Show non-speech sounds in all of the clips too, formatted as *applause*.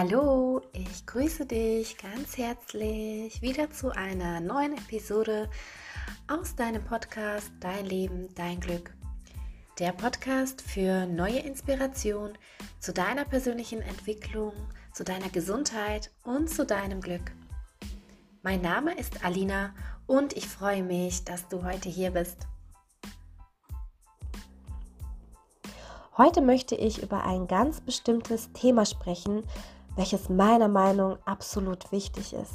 Hallo, ich grüße dich ganz herzlich wieder zu einer neuen Episode aus deinem Podcast Dein Leben, dein Glück. Der Podcast für neue Inspiration zu deiner persönlichen Entwicklung, zu deiner Gesundheit und zu deinem Glück. Mein Name ist Alina und ich freue mich, dass du heute hier bist. Heute möchte ich über ein ganz bestimmtes Thema sprechen, welches meiner Meinung nach absolut wichtig ist.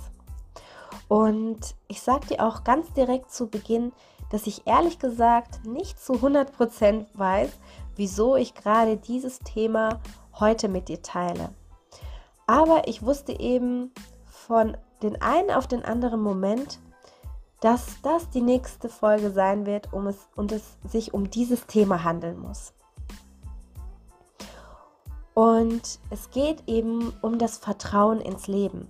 Und ich sage dir auch ganz direkt zu Beginn, dass ich ehrlich gesagt nicht zu 100% weiß, wieso ich gerade dieses Thema heute mit dir teile. Aber ich wusste eben von den einen auf den anderen Moment, dass das die nächste Folge sein wird um es, und es sich um dieses Thema handeln muss. Und es geht eben um das Vertrauen ins Leben.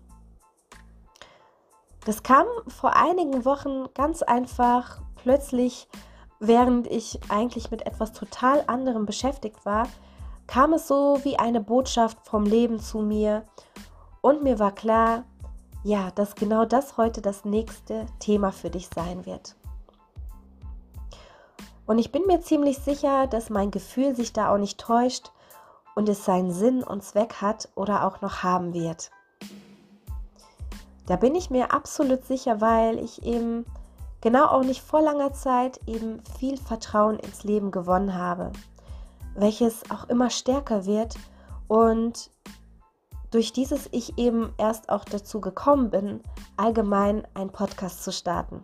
Das kam vor einigen Wochen ganz einfach plötzlich, während ich eigentlich mit etwas total anderem beschäftigt war, kam es so wie eine Botschaft vom Leben zu mir und mir war klar, ja, dass genau das heute das nächste Thema für dich sein wird. Und ich bin mir ziemlich sicher, dass mein Gefühl sich da auch nicht täuscht und es seinen Sinn und Zweck hat oder auch noch haben wird. Da bin ich mir absolut sicher, weil ich eben genau auch nicht vor langer Zeit eben viel Vertrauen ins Leben gewonnen habe, welches auch immer stärker wird und durch dieses ich eben erst auch dazu gekommen bin, allgemein einen Podcast zu starten.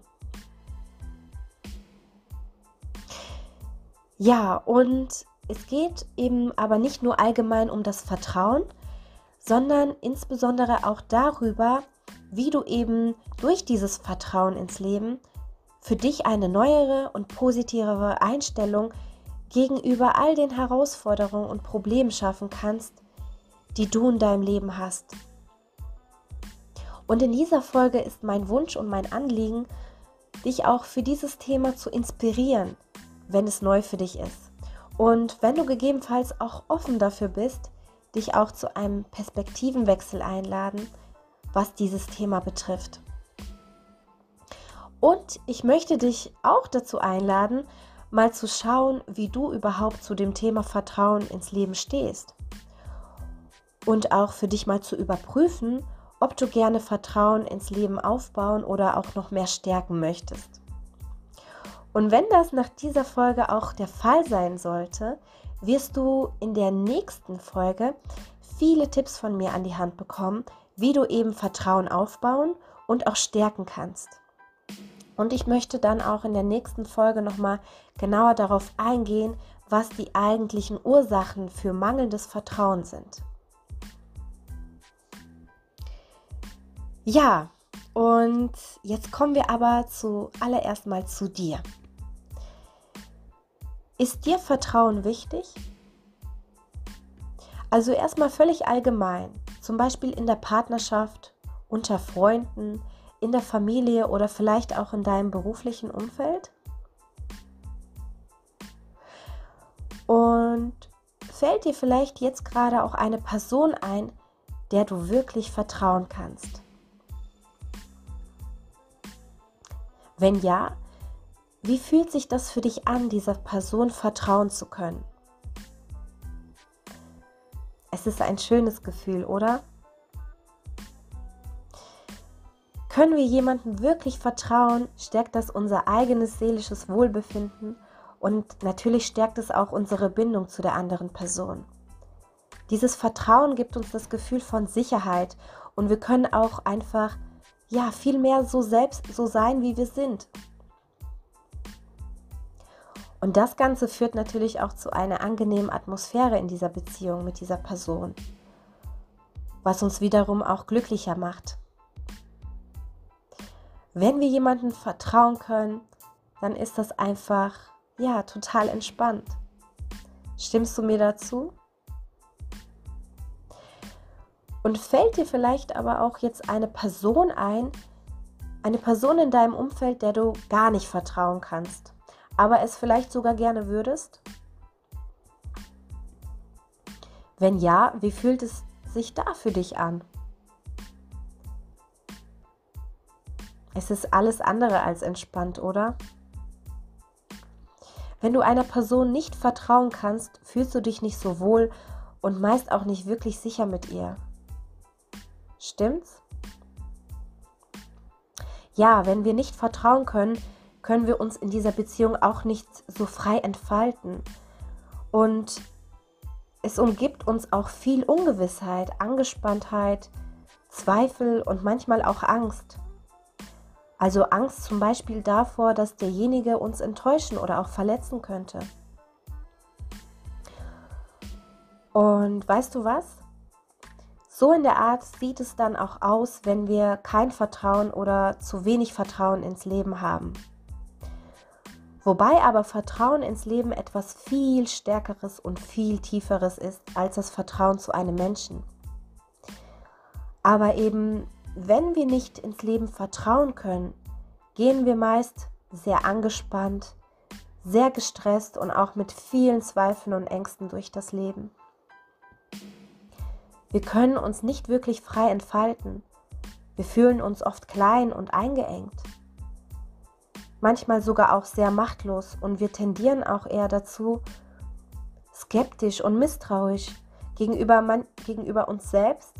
Ja, und es geht eben aber nicht nur allgemein um das Vertrauen, sondern insbesondere auch darüber, wie du eben durch dieses Vertrauen ins Leben für dich eine neuere und positivere Einstellung gegenüber all den Herausforderungen und Problemen schaffen kannst, die du in deinem Leben hast. Und in dieser Folge ist mein Wunsch und mein Anliegen, dich auch für dieses Thema zu inspirieren, wenn es neu für dich ist. Und wenn du gegebenenfalls auch offen dafür bist, dich auch zu einem Perspektivenwechsel einladen, was dieses Thema betrifft. Und ich möchte dich auch dazu einladen, mal zu schauen, wie du überhaupt zu dem Thema Vertrauen ins Leben stehst. Und auch für dich mal zu überprüfen, ob du gerne Vertrauen ins Leben aufbauen oder auch noch mehr stärken möchtest. Und wenn das nach dieser Folge auch der Fall sein sollte, wirst du in der nächsten Folge viele Tipps von mir an die Hand bekommen, wie du eben Vertrauen aufbauen und auch stärken kannst. Und ich möchte dann auch in der nächsten Folge nochmal genauer darauf eingehen, was die eigentlichen Ursachen für mangelndes Vertrauen sind. Ja, und jetzt kommen wir aber zuallererst mal zu dir. Ist dir Vertrauen wichtig? Also erstmal völlig allgemein, zum Beispiel in der Partnerschaft, unter Freunden, in der Familie oder vielleicht auch in deinem beruflichen Umfeld? Und fällt dir vielleicht jetzt gerade auch eine Person ein, der du wirklich vertrauen kannst? Wenn ja, wie fühlt sich das für dich an, dieser Person vertrauen zu können? Es ist ein schönes Gefühl, oder? Können wir jemandem wirklich vertrauen, stärkt das unser eigenes seelisches Wohlbefinden und natürlich stärkt es auch unsere Bindung zu der anderen Person. Dieses Vertrauen gibt uns das Gefühl von Sicherheit und wir können auch einfach ja viel mehr so selbst so sein, wie wir sind. Und das Ganze führt natürlich auch zu einer angenehmen Atmosphäre in dieser Beziehung mit dieser Person, was uns wiederum auch glücklicher macht. Wenn wir jemandem vertrauen können, dann ist das einfach, ja, total entspannt. Stimmst du mir dazu? Und fällt dir vielleicht aber auch jetzt eine Person ein, eine Person in deinem Umfeld, der du gar nicht vertrauen kannst? Aber es vielleicht sogar gerne würdest? Wenn ja, wie fühlt es sich da für dich an? Es ist alles andere als entspannt, oder? Wenn du einer Person nicht vertrauen kannst, fühlst du dich nicht so wohl und meist auch nicht wirklich sicher mit ihr. Stimmt's? Ja, wenn wir nicht vertrauen können, können wir uns in dieser Beziehung auch nicht so frei entfalten. Und es umgibt uns auch viel Ungewissheit, Angespanntheit, Zweifel und manchmal auch Angst. Also Angst zum Beispiel davor, dass derjenige uns enttäuschen oder auch verletzen könnte. Und weißt du was? So in der Art sieht es dann auch aus, wenn wir kein Vertrauen oder zu wenig Vertrauen ins Leben haben. Wobei aber Vertrauen ins Leben etwas viel Stärkeres und viel Tieferes ist als das Vertrauen zu einem Menschen. Aber eben, wenn wir nicht ins Leben vertrauen können, gehen wir meist sehr angespannt, sehr gestresst und auch mit vielen Zweifeln und Ängsten durch das Leben. Wir können uns nicht wirklich frei entfalten. Wir fühlen uns oft klein und eingeengt. Manchmal sogar auch sehr machtlos und wir tendieren auch eher dazu, skeptisch und misstrauisch gegenüber, man, gegenüber uns selbst,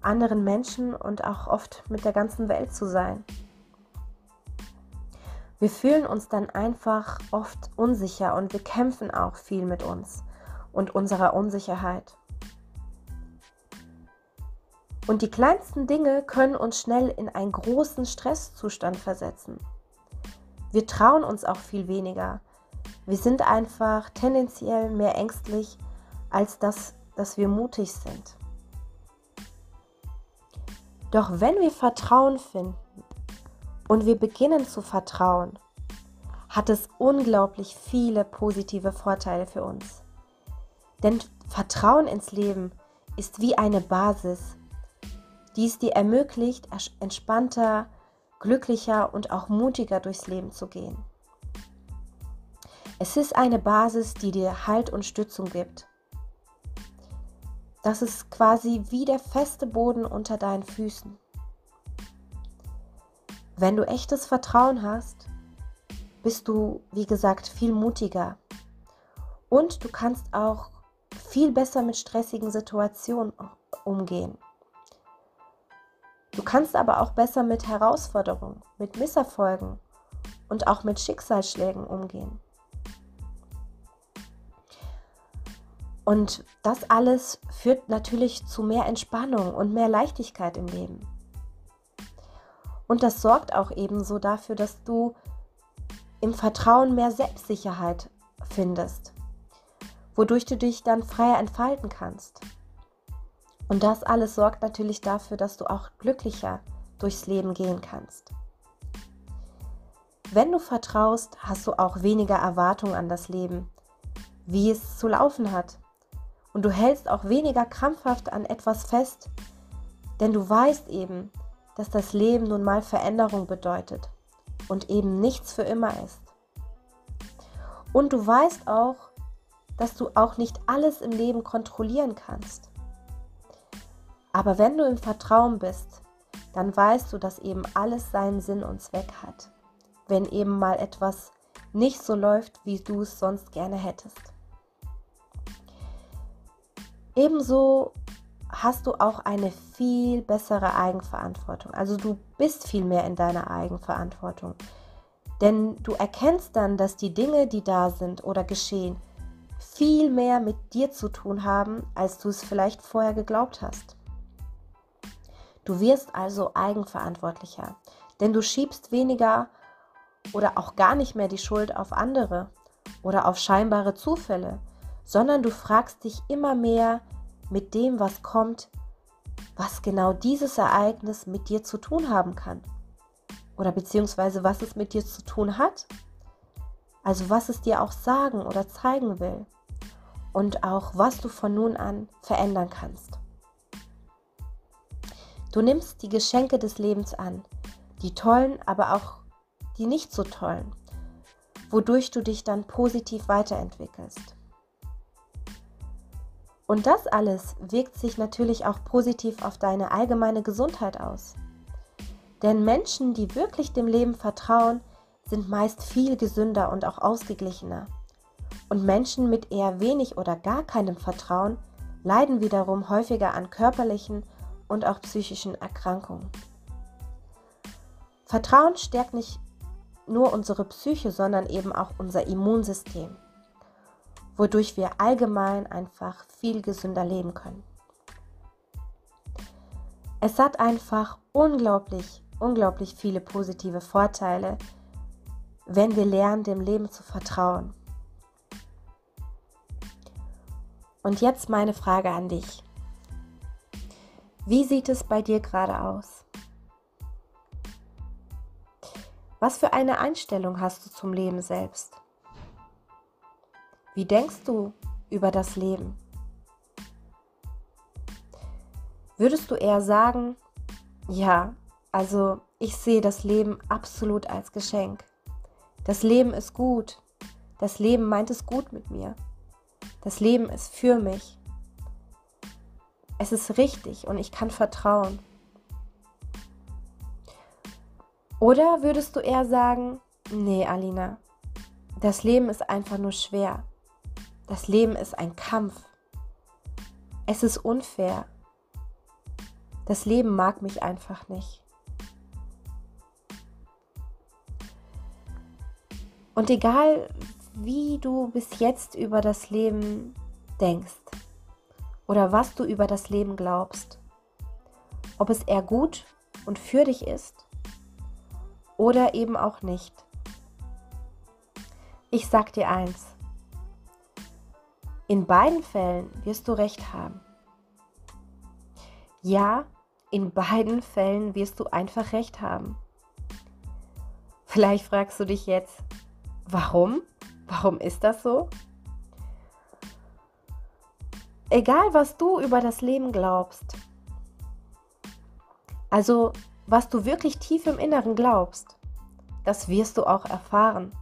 anderen Menschen und auch oft mit der ganzen Welt zu sein. Wir fühlen uns dann einfach oft unsicher und wir kämpfen auch viel mit uns und unserer Unsicherheit. Und die kleinsten Dinge können uns schnell in einen großen Stresszustand versetzen. Wir trauen uns auch viel weniger. Wir sind einfach tendenziell mehr ängstlich, als das, dass wir mutig sind. Doch wenn wir Vertrauen finden und wir beginnen zu vertrauen, hat es unglaublich viele positive Vorteile für uns. Denn Vertrauen ins Leben ist wie eine Basis, die es dir ermöglicht, entspannter, glücklicher und auch mutiger durchs Leben zu gehen. Es ist eine Basis, die dir Halt und Stützung gibt. Das ist quasi wie der feste Boden unter deinen Füßen. Wenn du echtes Vertrauen hast, bist du, wie gesagt, viel mutiger. Und du kannst auch viel besser mit stressigen Situationen umgehen. Du kannst aber auch besser mit Herausforderungen, mit Misserfolgen und auch mit Schicksalsschlägen umgehen. Und das alles führt natürlich zu mehr Entspannung und mehr Leichtigkeit im Leben. Und das sorgt auch ebenso dafür, dass du im Vertrauen mehr Selbstsicherheit findest, wodurch du dich dann freier entfalten kannst. Und das alles sorgt natürlich dafür, dass du auch glücklicher durchs Leben gehen kannst. Wenn du vertraust, hast du auch weniger Erwartung an das Leben, wie es zu laufen hat. Und du hältst auch weniger krampfhaft an etwas fest, denn du weißt eben, dass das Leben nun mal Veränderung bedeutet und eben nichts für immer ist. Und du weißt auch, dass du auch nicht alles im Leben kontrollieren kannst. Aber wenn du im Vertrauen bist, dann weißt du, dass eben alles seinen Sinn und Zweck hat, wenn eben mal etwas nicht so läuft, wie du es sonst gerne hättest. Ebenso hast du auch eine viel bessere Eigenverantwortung. Also du bist viel mehr in deiner Eigenverantwortung. Denn du erkennst dann, dass die Dinge, die da sind oder geschehen, viel mehr mit dir zu tun haben, als du es vielleicht vorher geglaubt hast. Du wirst also eigenverantwortlicher, denn du schiebst weniger oder auch gar nicht mehr die Schuld auf andere oder auf scheinbare Zufälle, sondern du fragst dich immer mehr mit dem, was kommt, was genau dieses Ereignis mit dir zu tun haben kann oder beziehungsweise was es mit dir zu tun hat. Also was es dir auch sagen oder zeigen will und auch was du von nun an verändern kannst. Du nimmst die Geschenke des Lebens an, die tollen, aber auch die nicht so tollen, wodurch du dich dann positiv weiterentwickelst. Und das alles wirkt sich natürlich auch positiv auf deine allgemeine Gesundheit aus. Denn Menschen, die wirklich dem Leben vertrauen, sind meist viel gesünder und auch ausgeglichener. Und Menschen mit eher wenig oder gar keinem Vertrauen leiden wiederum häufiger an körperlichen und auch psychischen Erkrankungen. Vertrauen stärkt nicht nur unsere Psyche, sondern eben auch unser Immunsystem wodurch wir allgemein einfach viel gesünder leben können. Es hat einfach unglaublich, unglaublich viele positive Vorteile, wenn wir lernen, dem Leben zu vertrauen. Und jetzt meine Frage an dich. Wie sieht es bei dir gerade aus? Was für eine Einstellung hast du zum Leben selbst? Wie denkst du über das Leben? Würdest du eher sagen, ja, also ich sehe das Leben absolut als Geschenk. Das Leben ist gut. Das Leben meint es gut mit mir. Das Leben ist für mich. Es ist richtig und ich kann vertrauen. Oder würdest du eher sagen, nee, Alina, das Leben ist einfach nur schwer. Das Leben ist ein Kampf. Es ist unfair. Das Leben mag mich einfach nicht. Und egal, wie du bis jetzt über das Leben denkst oder was du über das Leben glaubst, ob es eher gut und für dich ist oder eben auch nicht. Ich sag dir eins, in beiden Fällen wirst du recht haben. Ja, in beiden Fällen wirst du einfach recht haben. Vielleicht fragst du dich jetzt, warum? Warum ist das so? Egal, was du über das Leben glaubst, also was du wirklich tief im Inneren glaubst, das wirst du auch erfahren.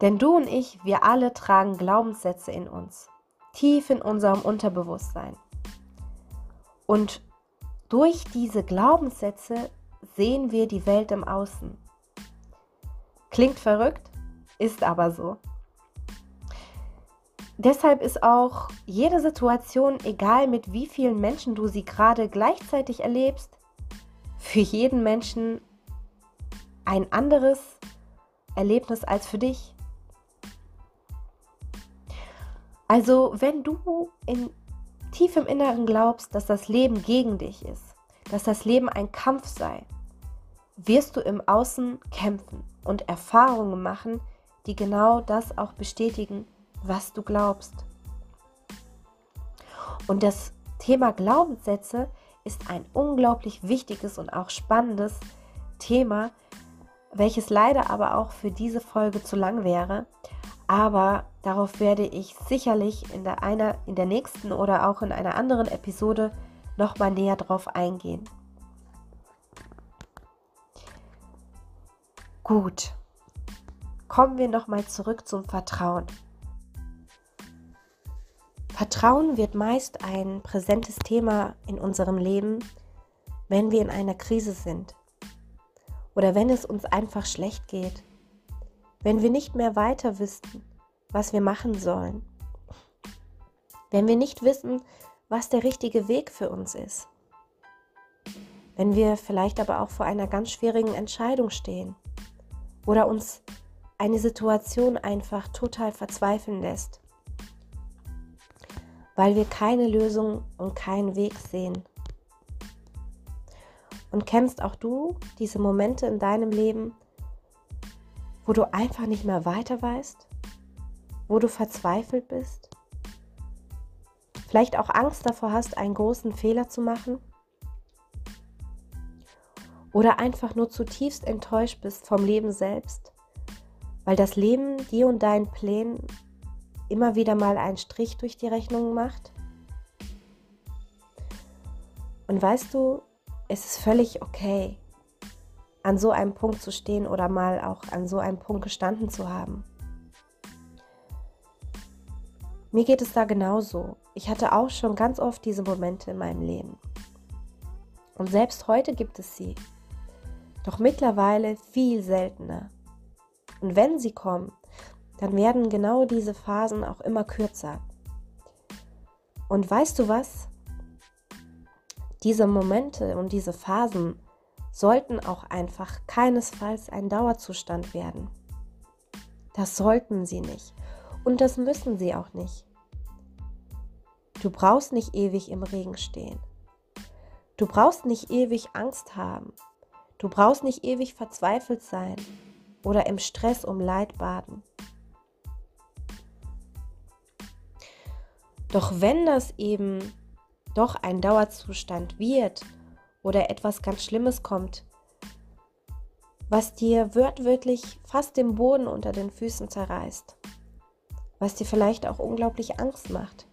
Denn du und ich, wir alle tragen Glaubenssätze in uns, tief in unserem Unterbewusstsein. Und durch diese Glaubenssätze sehen wir die Welt im Außen. Klingt verrückt, ist aber so. Deshalb ist auch jede Situation, egal mit wie vielen Menschen du sie gerade gleichzeitig erlebst, für jeden Menschen ein anderes Erlebnis als für dich. Also wenn du in tief im Inneren glaubst, dass das Leben gegen dich ist, dass das Leben ein Kampf sei, wirst du im Außen kämpfen und Erfahrungen machen, die genau das auch bestätigen, was du glaubst. Und das Thema Glaubenssätze ist ein unglaublich wichtiges und auch spannendes Thema, welches leider aber auch für diese Folge zu lang wäre. Aber darauf werde ich sicherlich in der, einer, in der nächsten oder auch in einer anderen Episode nochmal näher drauf eingehen. Gut, kommen wir nochmal zurück zum Vertrauen. Vertrauen wird meist ein präsentes Thema in unserem Leben, wenn wir in einer Krise sind oder wenn es uns einfach schlecht geht wenn wir nicht mehr weiter wissen, was wir machen sollen, wenn wir nicht wissen, was der richtige Weg für uns ist, wenn wir vielleicht aber auch vor einer ganz schwierigen Entscheidung stehen oder uns eine Situation einfach total verzweifeln lässt, weil wir keine Lösung und keinen Weg sehen. Und kennst auch du diese Momente in deinem Leben, wo du einfach nicht mehr weiter weißt, wo du verzweifelt bist, vielleicht auch Angst davor hast, einen großen Fehler zu machen oder einfach nur zutiefst enttäuscht bist vom Leben selbst, weil das Leben dir und deinen Plänen immer wieder mal einen Strich durch die Rechnung macht. Und weißt du, es ist völlig okay, an so einem Punkt zu stehen oder mal auch an so einem Punkt gestanden zu haben. Mir geht es da genauso. Ich hatte auch schon ganz oft diese Momente in meinem Leben. Und selbst heute gibt es sie. Doch mittlerweile viel seltener. Und wenn sie kommen, dann werden genau diese Phasen auch immer kürzer. Und weißt du was? Diese Momente und diese Phasen sollten auch einfach keinesfalls ein Dauerzustand werden. Das sollten sie nicht. Und das müssen sie auch nicht. Du brauchst nicht ewig im Regen stehen. Du brauchst nicht ewig Angst haben. Du brauchst nicht ewig verzweifelt sein oder im Stress um Leid baden. Doch wenn das eben doch ein Dauerzustand wird oder etwas ganz Schlimmes kommt, was dir wörtlich fast den Boden unter den Füßen zerreißt, was dir vielleicht auch unglaublich Angst macht.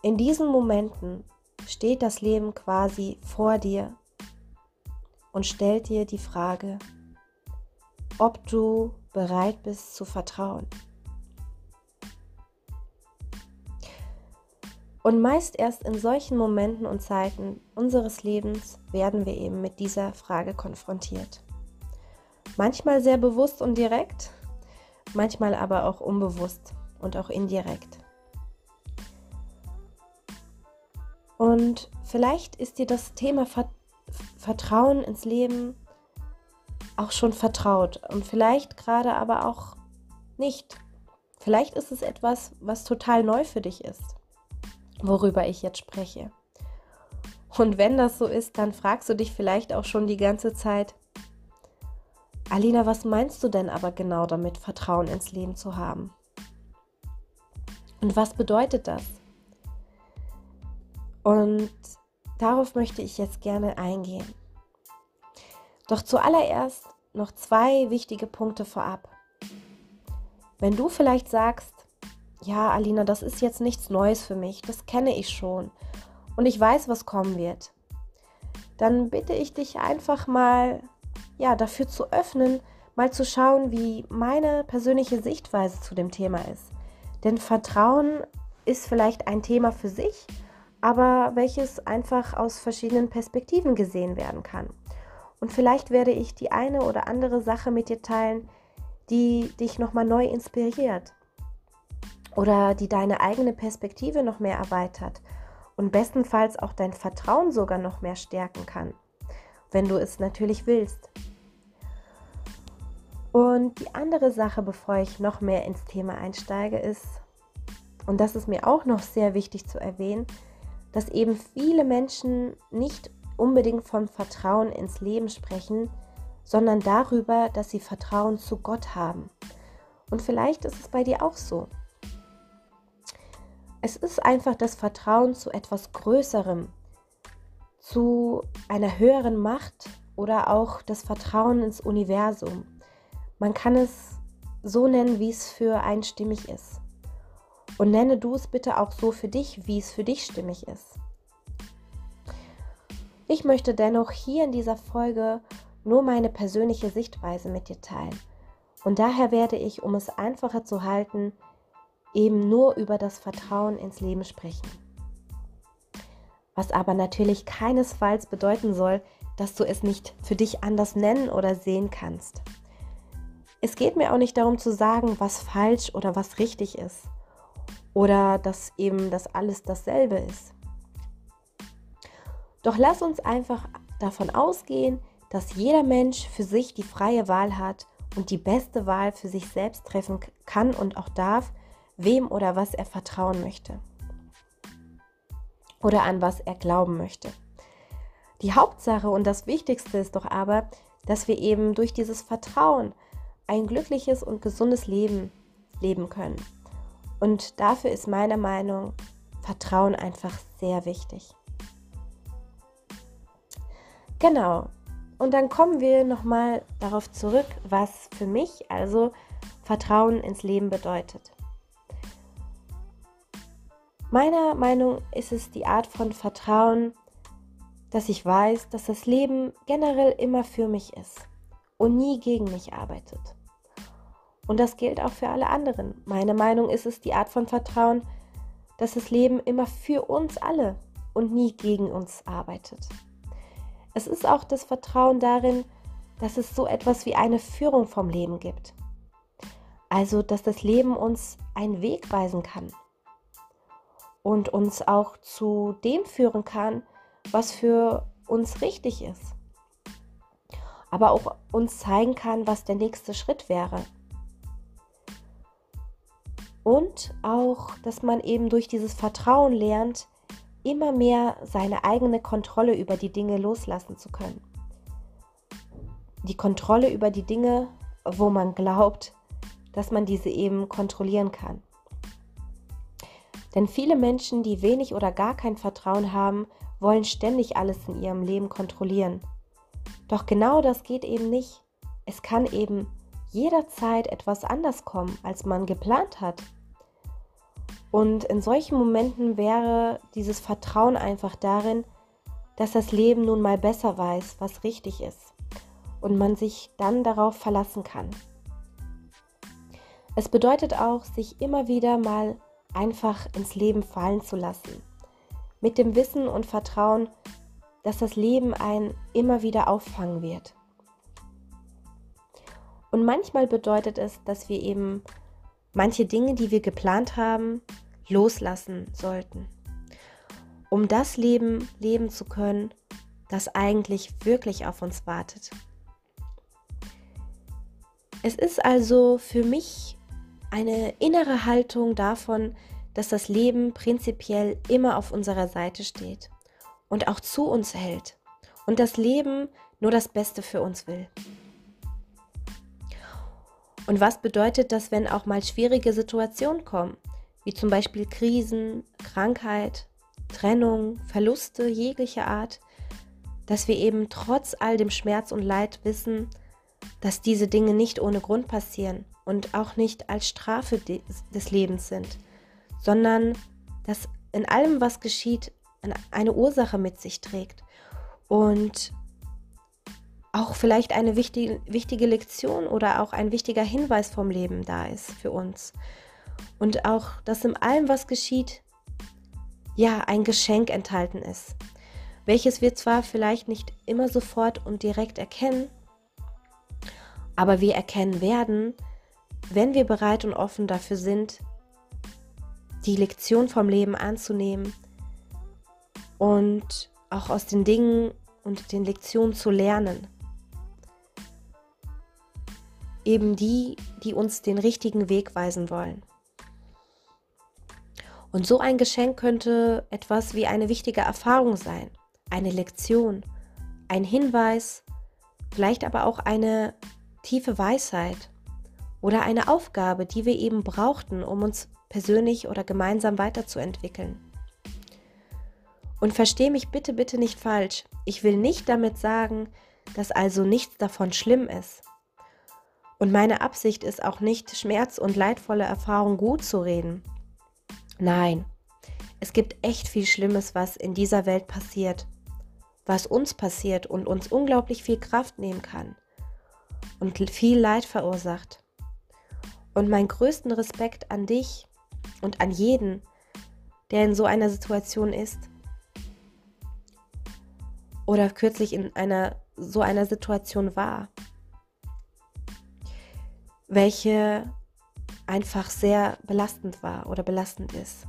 In diesen Momenten steht das Leben quasi vor dir und stellt dir die Frage, ob du bereit bist zu vertrauen. Und meist erst in solchen Momenten und Zeiten unseres Lebens werden wir eben mit dieser Frage konfrontiert. Manchmal sehr bewusst und direkt, manchmal aber auch unbewusst und auch indirekt. Und vielleicht ist dir das Thema Vertrauen ins Leben auch schon vertraut und vielleicht gerade aber auch nicht. Vielleicht ist es etwas, was total neu für dich ist worüber ich jetzt spreche. Und wenn das so ist, dann fragst du dich vielleicht auch schon die ganze Zeit, Alina, was meinst du denn aber genau damit, Vertrauen ins Leben zu haben? Und was bedeutet das? Und darauf möchte ich jetzt gerne eingehen. Doch zuallererst noch zwei wichtige Punkte vorab. Wenn du vielleicht sagst, ja, Alina, das ist jetzt nichts Neues für mich, das kenne ich schon und ich weiß, was kommen wird, dann bitte ich dich einfach mal, ja, dafür zu öffnen, mal zu schauen, wie meine persönliche Sichtweise zu dem Thema ist. Denn Vertrauen ist vielleicht ein Thema für sich, aber welches einfach aus verschiedenen Perspektiven gesehen werden kann. Und vielleicht werde ich die eine oder andere Sache mit dir teilen, die dich nochmal neu inspiriert oder die deine eigene Perspektive noch mehr erweitert und bestenfalls auch dein Vertrauen sogar noch mehr stärken kann, wenn du es natürlich willst. Und die andere Sache, bevor ich noch mehr ins Thema einsteige, ist, und das ist mir auch noch sehr wichtig zu erwähnen, dass eben viele Menschen nicht unbedingt vom Vertrauen ins Leben sprechen, sondern darüber, dass sie Vertrauen zu Gott haben. Und vielleicht ist es bei dir auch so. Es ist einfach das Vertrauen zu etwas Größerem, zu einer höheren Macht oder auch das Vertrauen ins Universum. Man kann es so nennen, wie es für einstimmig ist. Und nenne du es bitte auch so für dich, wie es für dich stimmig ist. Ich möchte dennoch hier in dieser Folge nur meine persönliche Sichtweise mit dir teilen. Und daher werde ich, um es einfacher zu halten, eben nur über das Vertrauen ins Leben sprechen. Was aber natürlich keinesfalls bedeuten soll, dass du es nicht für dich anders nennen oder sehen kannst. Es geht mir auch nicht darum zu sagen, was falsch oder was richtig ist oder dass eben das alles dasselbe ist. Doch lass uns einfach davon ausgehen, dass jeder Mensch für sich die freie Wahl hat und die beste Wahl für sich selbst treffen kann und auch darf, wem oder was er vertrauen möchte oder an was er glauben möchte. Die Hauptsache und das Wichtigste ist doch aber, dass wir eben durch dieses Vertrauen ein glückliches und gesundes Leben leben können. Und dafür ist meiner Meinung Vertrauen einfach sehr wichtig. Genau. Und dann kommen wir nochmal darauf zurück, was für mich also Vertrauen ins Leben bedeutet. Meiner Meinung ist es die Art von Vertrauen, dass ich weiß, dass das Leben generell immer für mich ist und nie gegen mich arbeitet. Und das gilt auch für alle anderen. Meine Meinung ist es die Art von Vertrauen, dass das Leben immer für uns alle und nie gegen uns arbeitet. Es ist auch das Vertrauen darin, dass es so etwas wie eine Führung vom Leben gibt. Also, dass das Leben uns einen Weg weisen kann und uns auch zu dem führen kann, was für uns richtig ist. Aber auch uns zeigen kann, was der nächste Schritt wäre. Und auch, dass man eben durch dieses Vertrauen lernt, immer mehr seine eigene Kontrolle über die Dinge loslassen zu können. Die Kontrolle über die Dinge, wo man glaubt, dass man diese eben kontrollieren kann. Denn viele Menschen, die wenig oder gar kein Vertrauen haben, wollen ständig alles in ihrem Leben kontrollieren. Doch genau das geht eben nicht. Es kann eben jederzeit etwas anders kommen, als man geplant hat. Und in solchen Momenten wäre dieses Vertrauen einfach darin, dass das Leben nun mal besser weiß, was richtig ist und man sich dann darauf verlassen kann. Es bedeutet auch, sich immer wieder mal einfach ins Leben fallen zu lassen, mit dem Wissen und Vertrauen, dass das Leben einen immer wieder auffangen wird. Und manchmal bedeutet es, dass wir eben manche Dinge, die wir geplant haben, loslassen sollten, um das Leben leben zu können, das eigentlich wirklich auf uns wartet. Es ist also für mich eine innere Haltung davon, dass das Leben prinzipiell immer auf unserer Seite steht und auch zu uns hält und das Leben nur das Beste für uns will. Und was bedeutet das, wenn auch mal schwierige Situationen kommen, wie zum Beispiel Krisen, Krankheit, Trennung, Verluste jeglicher Art, dass wir eben trotz all dem Schmerz und Leid wissen, dass diese Dinge nicht ohne Grund passieren und auch nicht als Strafe des Lebens sind, sondern dass in allem, was geschieht, eine Ursache mit sich trägt und auch vielleicht eine wichtige, wichtige Lektion oder auch ein wichtiger Hinweis vom Leben da ist für uns. Und auch, dass in allem, was geschieht, ja, ein Geschenk enthalten ist, welches wir zwar vielleicht nicht immer sofort und direkt erkennen, aber wir erkennen werden, wenn wir bereit und offen dafür sind, die Lektion vom Leben anzunehmen und auch aus den Dingen und den Lektionen zu lernen. Eben die, die uns den richtigen Weg weisen wollen. Und so ein Geschenk könnte etwas wie eine wichtige Erfahrung sein, eine Lektion, ein Hinweis, vielleicht aber auch eine tiefe Weisheit oder eine Aufgabe, die wir eben brauchten, um uns persönlich oder gemeinsam weiterzuentwickeln. Und verstehe mich bitte, bitte nicht falsch. Ich will nicht damit sagen, dass also nichts davon schlimm ist. Und meine Absicht ist auch nicht, Schmerz und leidvolle Erfahrungen gut zu reden. Nein, es gibt echt viel Schlimmes, was in dieser Welt passiert, was uns passiert und uns unglaublich viel Kraft nehmen kann und viel Leid verursacht. Und meinen größten Respekt an dich und an jeden, der in so einer Situation ist oder kürzlich in einer so einer Situation war, welche einfach sehr belastend war oder belastend ist.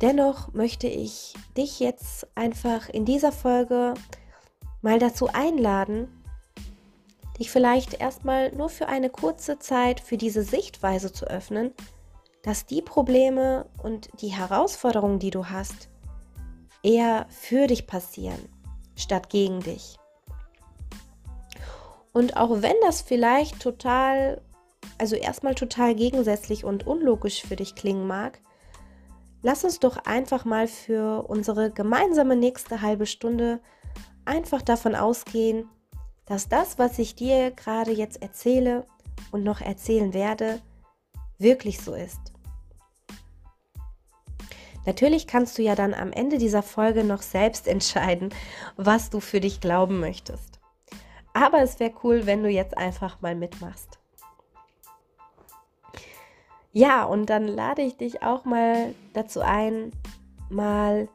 Dennoch möchte ich dich jetzt einfach in dieser Folge mal dazu einladen, dich vielleicht erstmal nur für eine kurze Zeit für diese Sichtweise zu öffnen, dass die Probleme und die Herausforderungen, die du hast, eher für dich passieren, statt gegen dich. Und auch wenn das vielleicht total, also erstmal total gegensätzlich und unlogisch für dich klingen mag, lass uns doch einfach mal für unsere gemeinsame nächste halbe Stunde einfach davon ausgehen, dass das, was ich dir gerade jetzt erzähle und noch erzählen werde, wirklich so ist. Natürlich kannst du ja dann am Ende dieser Folge noch selbst entscheiden, was du für dich glauben möchtest. Aber es wäre cool, wenn du jetzt einfach mal mitmachst. Ja, und dann lade ich dich auch mal dazu ein, mal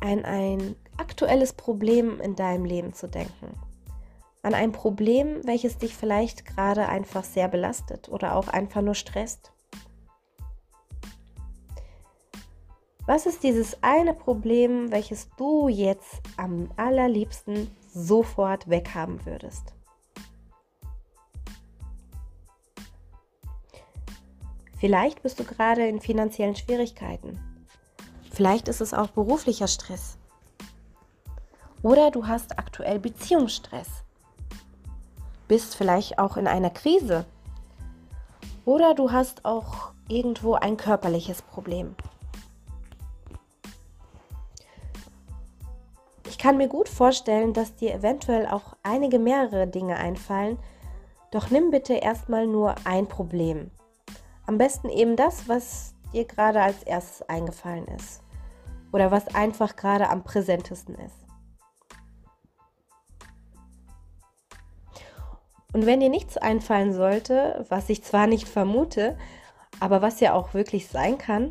an ein aktuelles Problem in deinem Leben zu denken. An ein Problem, welches dich vielleicht gerade einfach sehr belastet oder auch einfach nur stresst. Was ist dieses eine Problem, welches du jetzt am allerliebsten sofort weghaben würdest? Vielleicht bist du gerade in finanziellen Schwierigkeiten. Vielleicht ist es auch beruflicher Stress. Oder du hast aktuell Beziehungsstress. Bist vielleicht auch in einer Krise. Oder du hast auch irgendwo ein körperliches Problem. Ich kann mir gut vorstellen, dass dir eventuell auch einige mehrere Dinge einfallen, doch nimm bitte erstmal nur ein Problem. Am besten eben das, was dir gerade als erstes eingefallen ist oder was einfach gerade am präsentesten ist. Und wenn dir nichts einfallen sollte, was ich zwar nicht vermute, aber was ja auch wirklich sein kann,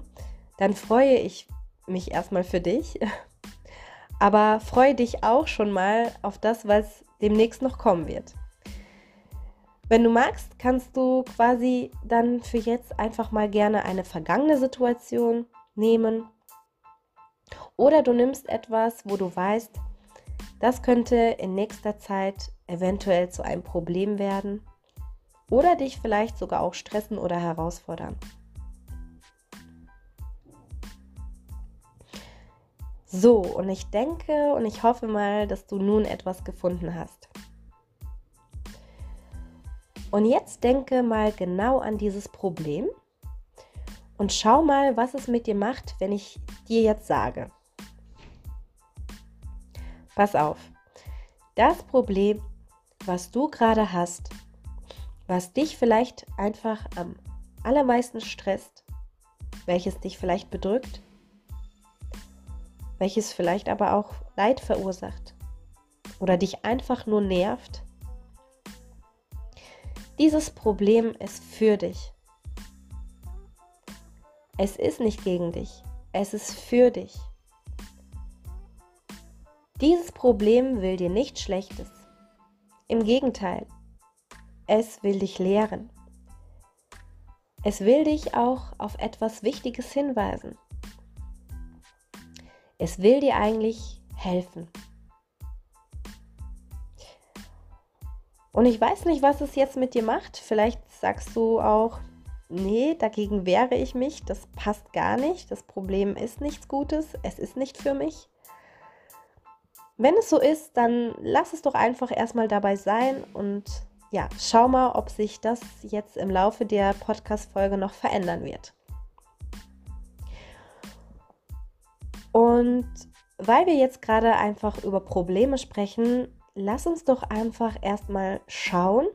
dann freue ich mich erstmal für dich. *laughs* Aber freue dich auch schon mal auf das, was demnächst noch kommen wird. Wenn du magst, kannst du quasi dann für jetzt einfach mal gerne eine vergangene Situation nehmen. Oder du nimmst etwas, wo du weißt, das könnte in nächster Zeit eventuell zu einem Problem werden oder dich vielleicht sogar auch stressen oder herausfordern. So, und ich denke und ich hoffe mal, dass du nun etwas gefunden hast. Und jetzt denke mal genau an dieses Problem und schau mal, was es mit dir macht, wenn ich dir jetzt sage. Pass auf. Das Problem, was du gerade hast, was dich vielleicht einfach am allermeisten stresst, welches dich vielleicht bedrückt, welches vielleicht aber auch Leid verursacht oder dich einfach nur nervt, dieses Problem ist für dich. Es ist nicht gegen dich, es ist für dich. Dieses Problem will dir nichts Schlechtes. Im Gegenteil, es will dich lehren. Es will dich auch auf etwas Wichtiges hinweisen. Es will dir eigentlich helfen. Und ich weiß nicht, was es jetzt mit dir macht. Vielleicht sagst du auch, nee, dagegen wehre ich mich, das passt gar nicht, das Problem ist nichts Gutes, es ist nicht für mich. Wenn es so ist, dann lass es doch einfach erstmal dabei sein und ja, schau mal, ob sich das jetzt im Laufe der Podcast-Folge noch verändern wird. Und weil wir jetzt gerade einfach über Probleme sprechen, lass uns doch einfach erstmal schauen,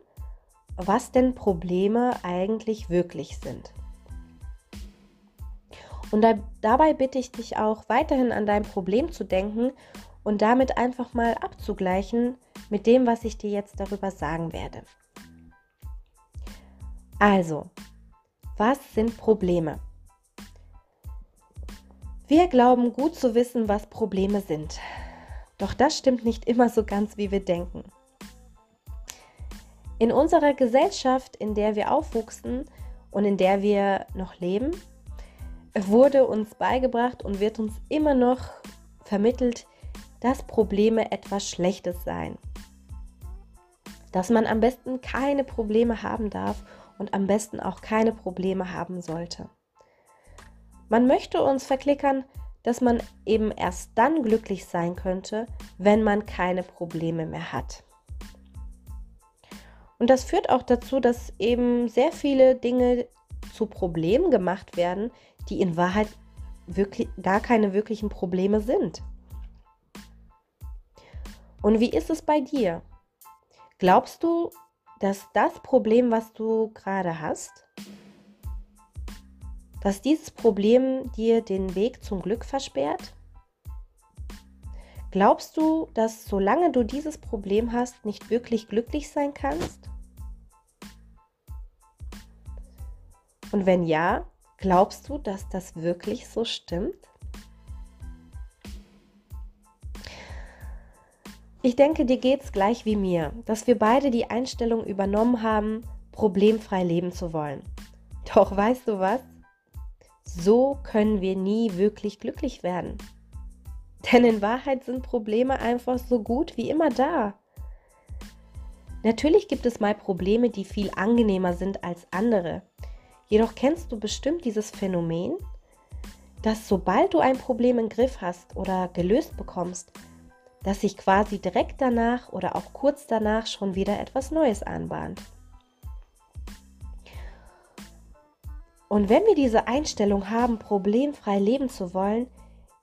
was denn Probleme eigentlich wirklich sind. Und da, dabei bitte ich dich auch weiterhin an dein Problem zu denken und damit einfach mal abzugleichen mit dem, was ich dir jetzt darüber sagen werde. Also, was sind Probleme? Wir glauben gut zu wissen, was Probleme sind. Doch das stimmt nicht immer so ganz, wie wir denken. In unserer Gesellschaft, in der wir aufwuchsen und in der wir noch leben, wurde uns beigebracht und wird uns immer noch vermittelt, dass Probleme etwas Schlechtes seien. Dass man am besten keine Probleme haben darf und am besten auch keine Probleme haben sollte. Man möchte uns verklickern, dass man eben erst dann glücklich sein könnte, wenn man keine Probleme mehr hat. Und das führt auch dazu, dass eben sehr viele Dinge zu Problemen gemacht werden, die in Wahrheit wirklich gar keine wirklichen Probleme sind. Und wie ist es bei dir? Glaubst du, dass das Problem, was du gerade hast, dass dieses Problem dir den Weg zum Glück versperrt? Glaubst du, dass solange du dieses Problem hast, nicht wirklich glücklich sein kannst? Und wenn ja, glaubst du, dass das wirklich so stimmt? Ich denke, dir geht es gleich wie mir, dass wir beide die Einstellung übernommen haben, problemfrei leben zu wollen. Doch weißt du was? So können wir nie wirklich glücklich werden. Denn in Wahrheit sind Probleme einfach so gut wie immer da. Natürlich gibt es mal Probleme, die viel angenehmer sind als andere. Jedoch kennst du bestimmt dieses Phänomen, dass sobald du ein Problem im Griff hast oder gelöst bekommst, dass sich quasi direkt danach oder auch kurz danach schon wieder etwas Neues anbahnt. Und wenn wir diese Einstellung haben, problemfrei leben zu wollen,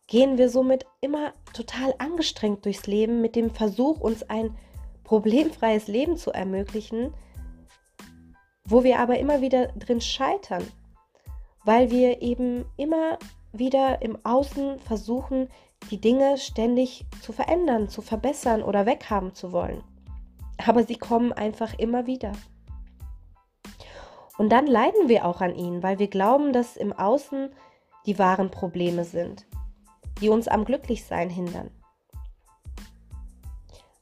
gehen wir somit immer total angestrengt durchs Leben mit dem Versuch, uns ein problemfreies Leben zu ermöglichen, wo wir aber immer wieder drin scheitern, weil wir eben immer wieder im Außen versuchen, die Dinge ständig zu verändern, zu verbessern oder weghaben zu wollen. Aber sie kommen einfach immer wieder. Und dann leiden wir auch an ihnen, weil wir glauben, dass im Außen die wahren Probleme sind, die uns am Glücklichsein hindern.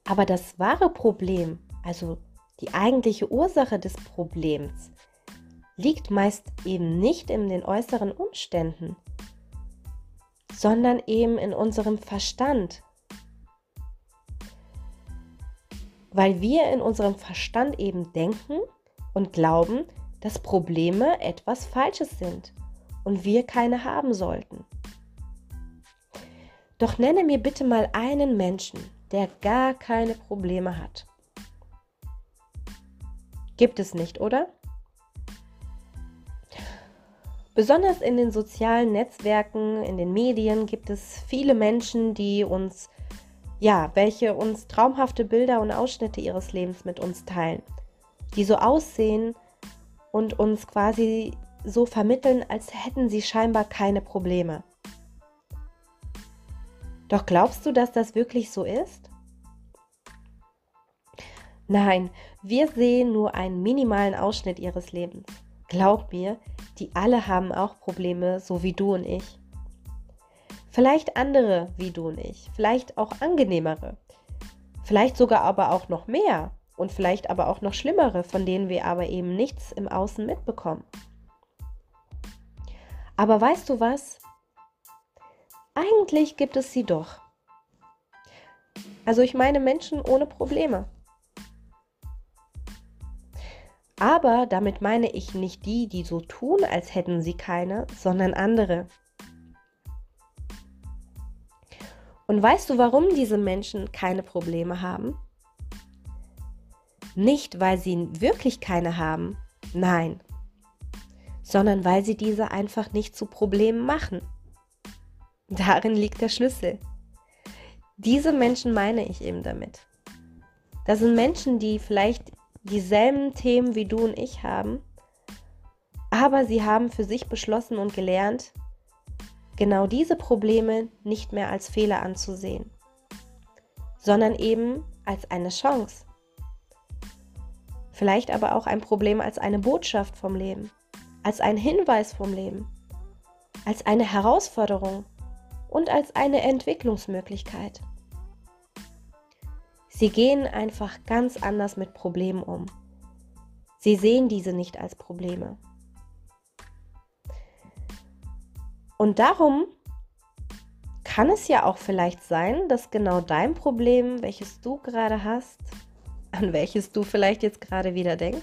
Aber das wahre Problem, also die eigentliche Ursache des Problems, liegt meist eben nicht in den äußeren Umständen, sondern eben in unserem Verstand. Weil wir in unserem Verstand eben denken und glauben, dass Probleme etwas Falsches sind und wir keine haben sollten. Doch nenne mir bitte mal einen Menschen, der gar keine Probleme hat. Gibt es nicht, oder? Besonders in den sozialen Netzwerken, in den Medien gibt es viele Menschen, die uns, ja, welche uns traumhafte Bilder und Ausschnitte ihres Lebens mit uns teilen, die so aussehen und uns quasi so vermitteln, als hätten sie scheinbar keine Probleme. Doch glaubst du, dass das wirklich so ist? Nein, wir sehen nur einen minimalen Ausschnitt ihres Lebens. Glaub mir, die alle haben auch Probleme, so wie du und ich. Vielleicht andere wie du und ich, vielleicht auch angenehmere, vielleicht sogar aber auch noch mehr und vielleicht aber auch noch schlimmere, von denen wir aber eben nichts im Außen mitbekommen. Aber weißt du was? Eigentlich gibt es sie doch. Also ich meine Menschen ohne Probleme. Aber damit meine ich nicht die, die so tun, als hätten sie keine, sondern andere. Und weißt du, warum diese Menschen keine Probleme haben? Nicht, weil sie wirklich keine haben, nein, sondern weil sie diese einfach nicht zu Problemen machen. Darin liegt der Schlüssel. Diese Menschen meine ich eben damit. Das sind Menschen, die vielleicht dieselben Themen wie du und ich haben, aber sie haben für sich beschlossen und gelernt, genau diese Probleme nicht mehr als Fehler anzusehen, sondern eben als eine Chance. Vielleicht aber auch ein Problem als eine Botschaft vom Leben, als ein Hinweis vom Leben, als eine Herausforderung und als eine Entwicklungsmöglichkeit. Sie gehen einfach ganz anders mit Problemen um. Sie sehen diese nicht als Probleme. Und darum kann es ja auch vielleicht sein, dass genau dein Problem, welches du gerade hast, *laughs* an welches du vielleicht jetzt gerade wieder denkst,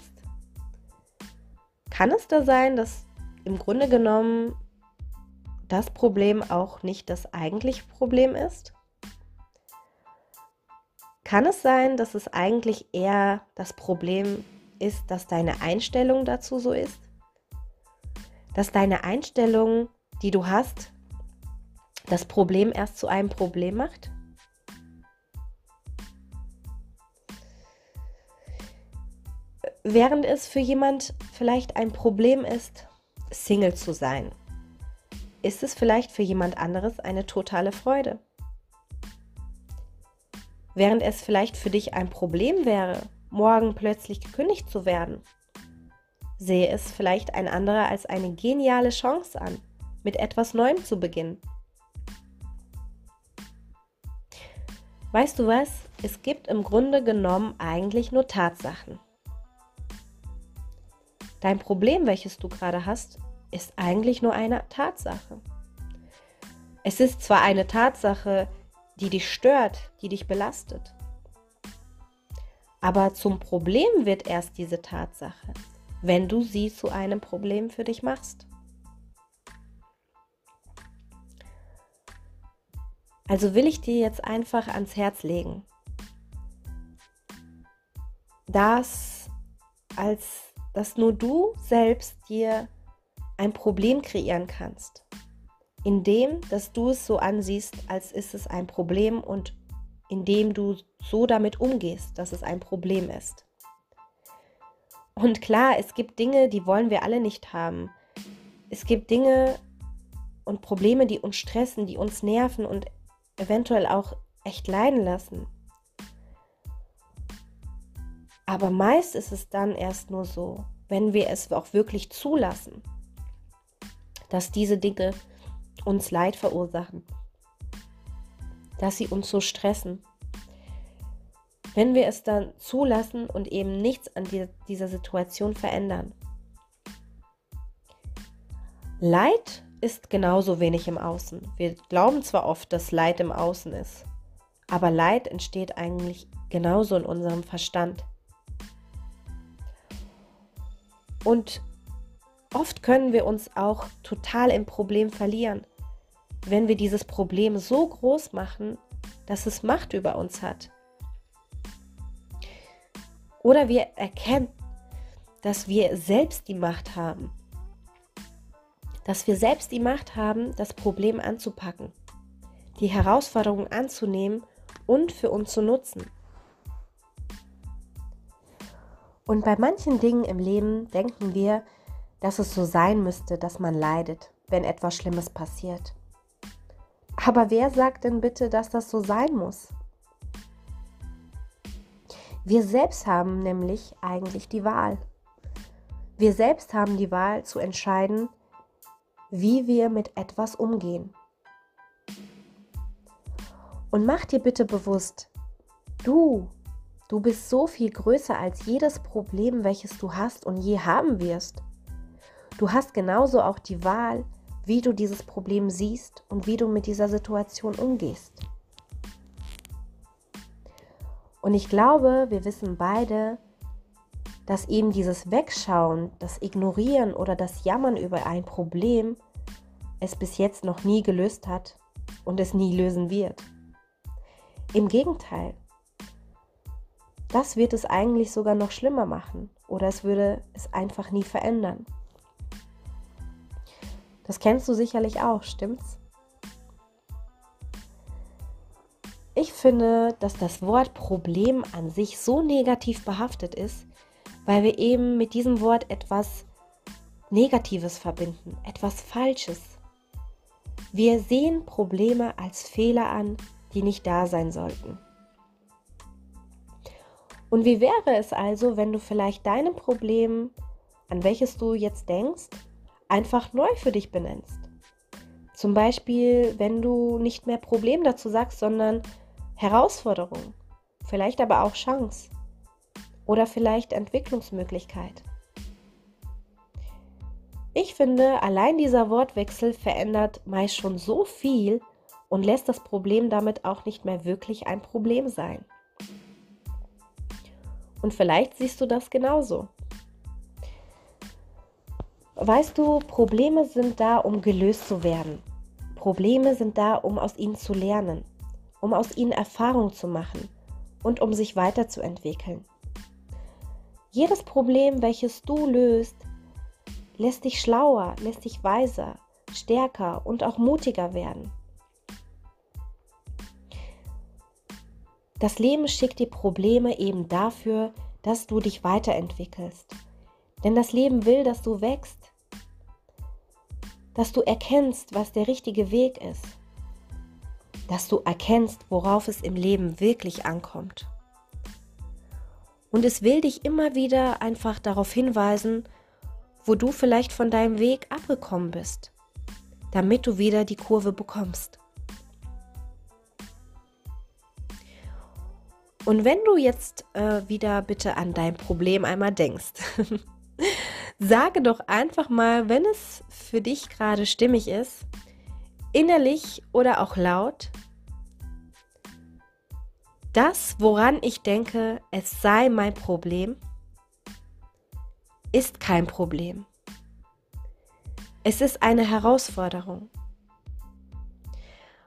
kann es da sein, dass im Grunde genommen das Problem auch nicht das eigentliche Problem ist? Kann es sein, dass es eigentlich eher das Problem ist, dass deine Einstellung dazu so ist? Dass deine Einstellung, die du hast, das Problem erst zu einem Problem macht? Während es für jemand vielleicht ein Problem ist, Single zu sein, ist es vielleicht für jemand anderes eine totale Freude. Während es vielleicht für dich ein Problem wäre, morgen plötzlich gekündigt zu werden, sehe es vielleicht ein anderer als eine geniale Chance an, mit etwas Neuem zu beginnen. Weißt du was? Es gibt im Grunde genommen eigentlich nur Tatsachen. Dein Problem, welches du gerade hast, ist eigentlich nur eine Tatsache. Es ist zwar eine Tatsache, die dich stört, die dich belastet, aber zum Problem wird erst diese Tatsache, wenn du sie zu einem Problem für dich machst. Also will ich dir jetzt einfach ans Herz legen, dass als dass nur du selbst dir ein Problem kreieren kannst, indem dass du es so ansiehst, als ist es ein Problem und indem du so damit umgehst, dass es ein Problem ist. Und klar, es gibt Dinge, die wollen wir alle nicht haben. Es gibt Dinge und Probleme, die uns stressen, die uns nerven und eventuell auch echt leiden lassen. Aber meist ist es dann erst nur so, wenn wir es auch wirklich zulassen, dass diese Dinge uns Leid verursachen, dass sie uns so stressen. Wenn wir es dann zulassen und eben nichts an die, dieser Situation verändern. Leid ist genauso wenig im Außen. Wir glauben zwar oft, dass Leid im Außen ist, aber Leid entsteht eigentlich genauso in unserem Verstand. Und oft können wir uns auch total im Problem verlieren, wenn wir dieses Problem so groß machen, dass es Macht über uns hat. Oder wir erkennen, dass wir selbst die Macht haben. Dass wir selbst die Macht haben, das Problem anzupacken, die Herausforderung anzunehmen und für uns zu nutzen. Und bei manchen Dingen im Leben denken wir, dass es so sein müsste, dass man leidet, wenn etwas Schlimmes passiert. Aber wer sagt denn bitte, dass das so sein muss? Wir selbst haben nämlich eigentlich die Wahl. Wir selbst haben die Wahl zu entscheiden, wie wir mit etwas umgehen. Und mach dir bitte bewusst, du Du bist so viel größer als jedes Problem, welches du hast und je haben wirst. Du hast genauso auch die Wahl, wie du dieses Problem siehst und wie du mit dieser Situation umgehst. Und ich glaube, wir wissen beide, dass eben dieses Wegschauen, das Ignorieren oder das Jammern über ein Problem es bis jetzt noch nie gelöst hat und es nie lösen wird. Im Gegenteil, das wird es eigentlich sogar noch schlimmer machen oder es würde es einfach nie verändern. Das kennst du sicherlich auch, stimmt's? Ich finde, dass das Wort Problem an sich so negativ behaftet ist, weil wir eben mit diesem Wort etwas Negatives verbinden, etwas Falsches. Wir sehen Probleme als Fehler an, die nicht da sein sollten. Und wie wäre es also, wenn du vielleicht deinem Problem, an welches du jetzt denkst, einfach neu für dich benennst? Zum Beispiel, wenn du nicht mehr Problem dazu sagst, sondern Herausforderung, vielleicht aber auch Chance oder vielleicht Entwicklungsmöglichkeit. Ich finde, allein dieser Wortwechsel verändert meist schon so viel und lässt das Problem damit auch nicht mehr wirklich ein Problem sein. Und vielleicht siehst du das genauso. Weißt du, Probleme sind da, um gelöst zu werden. Probleme sind da, um aus ihnen zu lernen, um aus ihnen Erfahrung zu machen und um sich weiterzuentwickeln. Jedes Problem, welches du löst, lässt dich schlauer, lässt dich weiser, stärker und auch mutiger werden. Das Leben schickt dir Probleme eben dafür, dass du dich weiterentwickelst. Denn das Leben will, dass du wächst, dass du erkennst, was der richtige Weg ist, dass du erkennst, worauf es im Leben wirklich ankommt. Und es will dich immer wieder einfach darauf hinweisen, wo du vielleicht von deinem Weg abgekommen bist, damit du wieder die Kurve bekommst. Und wenn du jetzt äh, wieder bitte an dein Problem einmal denkst, *laughs* sage doch einfach mal, wenn es für dich gerade stimmig ist, innerlich oder auch laut, das, woran ich denke, es sei mein Problem, ist kein Problem. Es ist eine Herausforderung.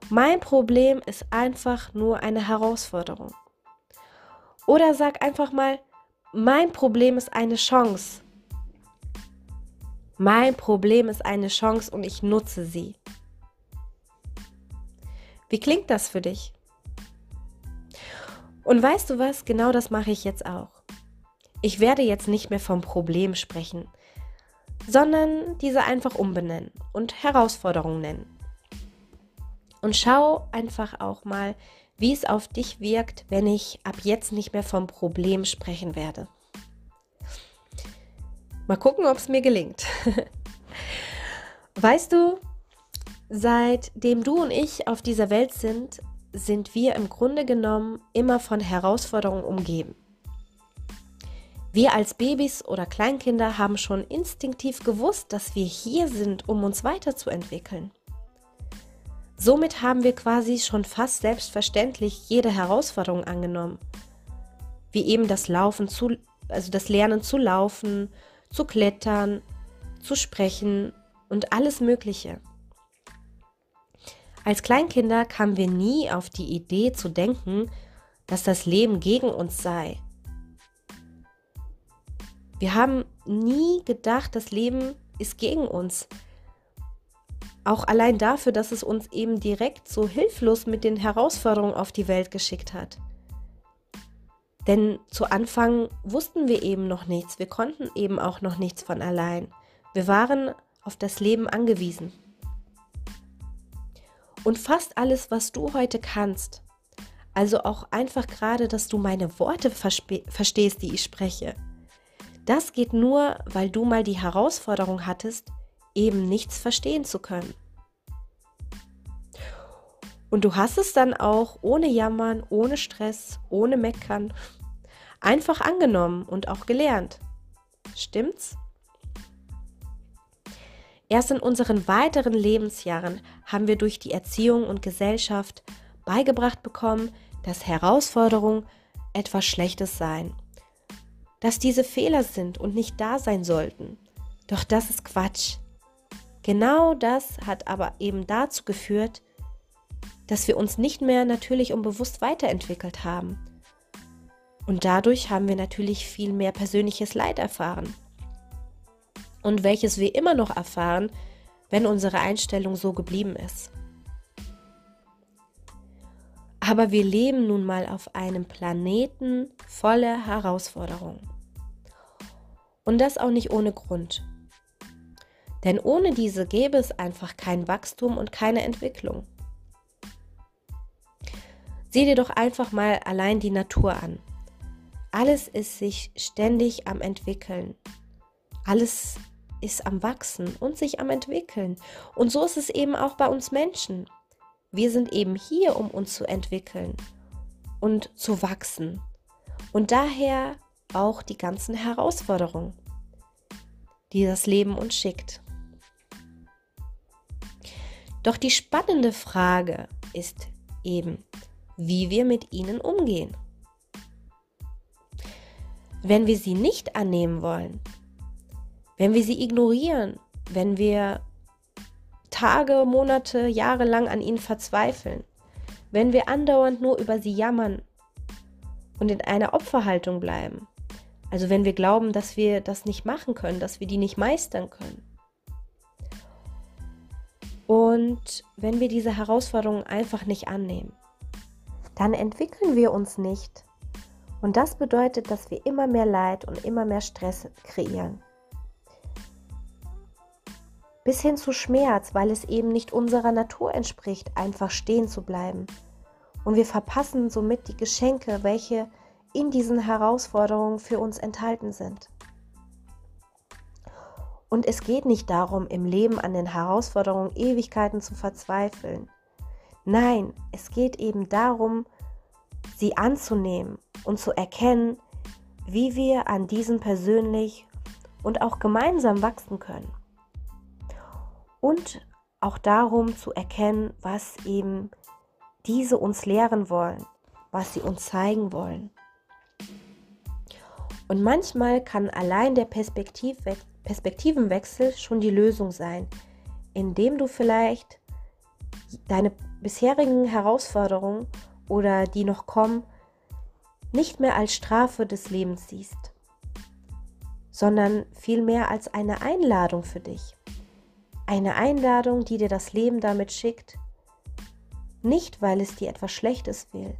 Mein Problem ist einfach nur eine Herausforderung. Oder sag einfach mal, mein Problem ist eine Chance. Mein Problem ist eine Chance und ich nutze sie. Wie klingt das für dich? Und weißt du was? Genau das mache ich jetzt auch. Ich werde jetzt nicht mehr vom Problem sprechen, sondern diese einfach umbenennen und Herausforderung nennen. Und schau einfach auch mal, wie es auf dich wirkt, wenn ich ab jetzt nicht mehr vom Problem sprechen werde. Mal gucken, ob es mir gelingt. *laughs* weißt du, seitdem du und ich auf dieser Welt sind, sind wir im Grunde genommen immer von Herausforderungen umgeben. Wir als Babys oder Kleinkinder haben schon instinktiv gewusst, dass wir hier sind, um uns weiterzuentwickeln. Somit haben wir quasi schon fast selbstverständlich jede Herausforderung angenommen, wie eben das Laufen zu, also das Lernen zu laufen, zu klettern, zu sprechen und alles Mögliche. Als Kleinkinder kamen wir nie auf die Idee zu denken, dass das Leben gegen uns sei. Wir haben nie gedacht, das Leben ist gegen uns. Auch allein dafür, dass es uns eben direkt so hilflos mit den Herausforderungen auf die Welt geschickt hat. Denn zu Anfang wussten wir eben noch nichts, wir konnten eben auch noch nichts von allein. Wir waren auf das Leben angewiesen. Und fast alles, was du heute kannst, also auch einfach gerade, dass du meine Worte verstehst, die ich spreche, das geht nur, weil du mal die Herausforderung hattest, eben nichts verstehen zu können. Und du hast es dann auch ohne Jammern, ohne Stress, ohne Meckern einfach angenommen und auch gelernt. Stimmt's? Erst in unseren weiteren Lebensjahren haben wir durch die Erziehung und Gesellschaft beigebracht bekommen, dass Herausforderungen etwas Schlechtes seien. Dass diese Fehler sind und nicht da sein sollten. Doch das ist Quatsch. Genau das hat aber eben dazu geführt, dass wir uns nicht mehr natürlich und bewusst weiterentwickelt haben. Und dadurch haben wir natürlich viel mehr persönliches Leid erfahren und welches wir immer noch erfahren, wenn unsere Einstellung so geblieben ist. Aber wir leben nun mal auf einem Planeten voller Herausforderungen. Und das auch nicht ohne Grund. Denn ohne diese gäbe es einfach kein Wachstum und keine Entwicklung. Sieh dir doch einfach mal allein die Natur an. Alles ist sich ständig am entwickeln. Alles ist am Wachsen und sich am entwickeln. Und so ist es eben auch bei uns Menschen. Wir sind eben hier, um uns zu entwickeln und zu wachsen. Und daher auch die ganzen Herausforderungen, die das Leben uns schickt. Doch die spannende Frage ist eben, wie wir mit ihnen umgehen. Wenn wir sie nicht annehmen wollen, wenn wir sie ignorieren, wenn wir Tage, Monate, Jahre lang an ihnen verzweifeln, wenn wir andauernd nur über sie jammern und in einer Opferhaltung bleiben, also wenn wir glauben, dass wir das nicht machen können, dass wir die nicht meistern können. Und wenn wir diese Herausforderungen einfach nicht annehmen, dann entwickeln wir uns nicht. Und das bedeutet, dass wir immer mehr Leid und immer mehr Stress kreieren bis hin zu Schmerz, weil es eben nicht unserer Natur entspricht, einfach stehen zu bleiben. Und wir verpassen somit die Geschenke, welche in diesen Herausforderungen für uns enthalten sind. Und es geht nicht darum, im Leben an den Herausforderungen Ewigkeiten zu verzweifeln. Nein, es geht eben darum, sie anzunehmen und zu erkennen, wie wir an diesen persönlich und auch gemeinsam wachsen können. Und auch darum zu erkennen, was eben diese uns lehren wollen, was sie uns zeigen wollen. Und manchmal kann allein der Perspektivwe Perspektivenwechsel schon die Lösung sein, indem du vielleicht deine bisherigen Herausforderungen oder die noch kommen, nicht mehr als Strafe des Lebens siehst, sondern vielmehr als eine Einladung für dich. Eine Einladung, die dir das Leben damit schickt, nicht weil es dir etwas Schlechtes will,